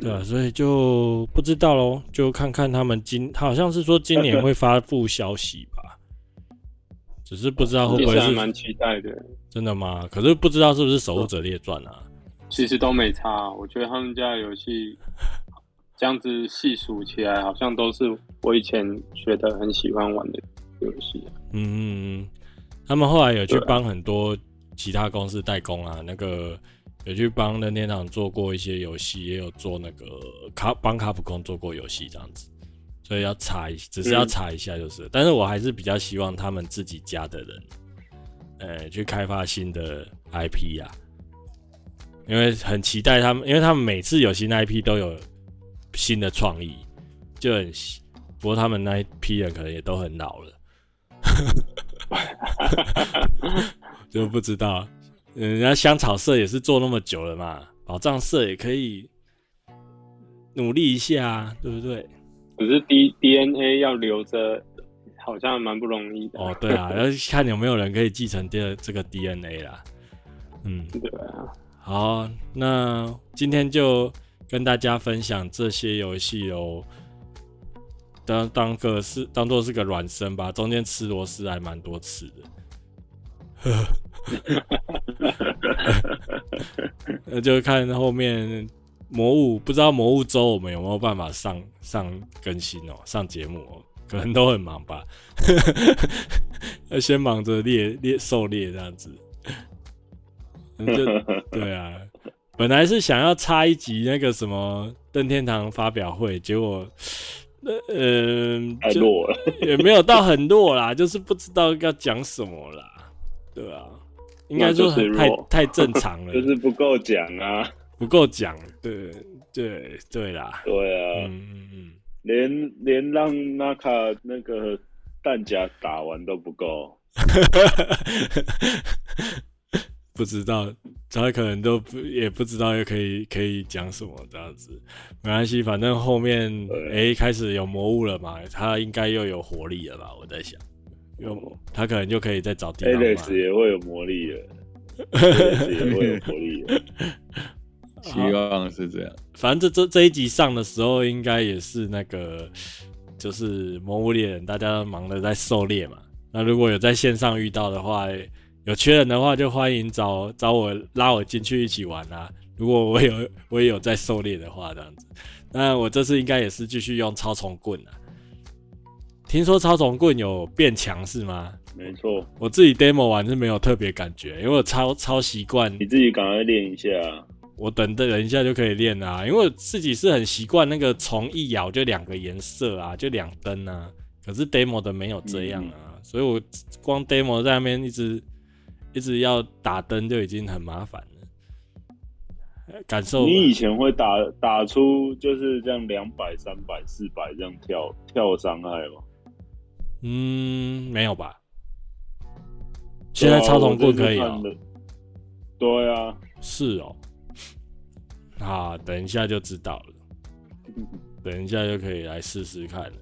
对啊，所以就不知道喽，就看看他们今，他好像是说今年会发布消息吧，只是不知道会不会是蛮期待的。真的吗？可是不知道是不是《守护者列传》啊？其实都没差，我觉得他们家的游戏 这样子细数起来，好像都是我以前觉得很喜欢玩的游戏。嗯，他们后来有去帮很多其他公司代工啊，那个。有去帮任天堂做过一些游戏，也有做那个卡帮卡普空做过游戏这样子，所以要查一，只是要查一下就是。嗯、但是我还是比较希望他们自己家的人，呃，去开发新的 IP 呀、啊，因为很期待他们，因为他们每次有新的 IP 都有新的创意，就很。不过他们那一批人可能也都很老了，就不知道。人家香草社也是做那么久了嘛，宝藏社也可以努力一下，对不对？可是 D DNA 要留着，好像蛮不容易的。哦，对啊，要看有没有人可以继承这这个 DNA 啦。嗯，对啊。好，那今天就跟大家分享这些游戏哦，当当个是当做是个软身吧，中间吃螺丝还蛮多次的。呵 呵 那就看后面魔物，不知道魔物周我们有没有办法上上更新哦，上节目哦，可能都很忙吧。要 先忙着猎猎狩猎这样子，就对啊。本来是想要插一集那个什么任天堂发表会，结果呃，太弱了，也没有到很弱啦，就是不知道要讲什么啦，对啊。应该说很太太正常了，就是不够讲啊，不够讲，对对对啦，对啊，嗯嗯嗯，连连让那卡那个弹夹打完都不够，不知道他可能都不也不知道又可以可以讲什么这样子，没关系，反正后面哎开始有魔物了嘛，他应该又有活力了吧，我在想。有，他可能就可以再找地方。Alex 也会有魔力的，Alex 也会有魔力了，希望是这样。反正这这这一集上的时候，应该也是那个，就是魔物猎人，大家都忙着在狩猎嘛。那如果有在线上遇到的话，有缺人的话，就欢迎找找我拉我进去一起玩啊。如果我有我也有在狩猎的话，这样子。那我这次应该也是继续用超虫棍啊。听说超虫棍有变强是吗？没错，我自己 demo 玩是没有特别感觉，因为我超超习惯。你自己赶快练一下，我等等一下就可以练啊，因为我自己是很习惯那个虫一咬就两个颜色啊，就两灯啊。可是 demo 的没有这样啊，嗯、所以我光 demo 在那边一直一直要打灯就已经很麻烦了。感受你以前会打打出就是这样两百、三百、四百这样跳跳伤害吗？嗯，没有吧？现在超同棍可以哦。对啊，是哦。好，等一下就知道了。等一下就可以来试试看了。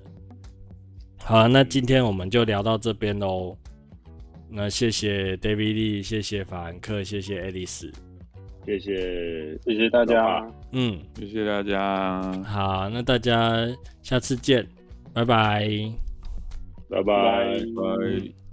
好，那今天我们就聊到这边喽。那谢谢 David Lee，谢谢法兰克，谢谢 Alice，谢谢谢谢大家。嗯，谢谢大家。好，那大家下次见，拜拜。拜拜。拜。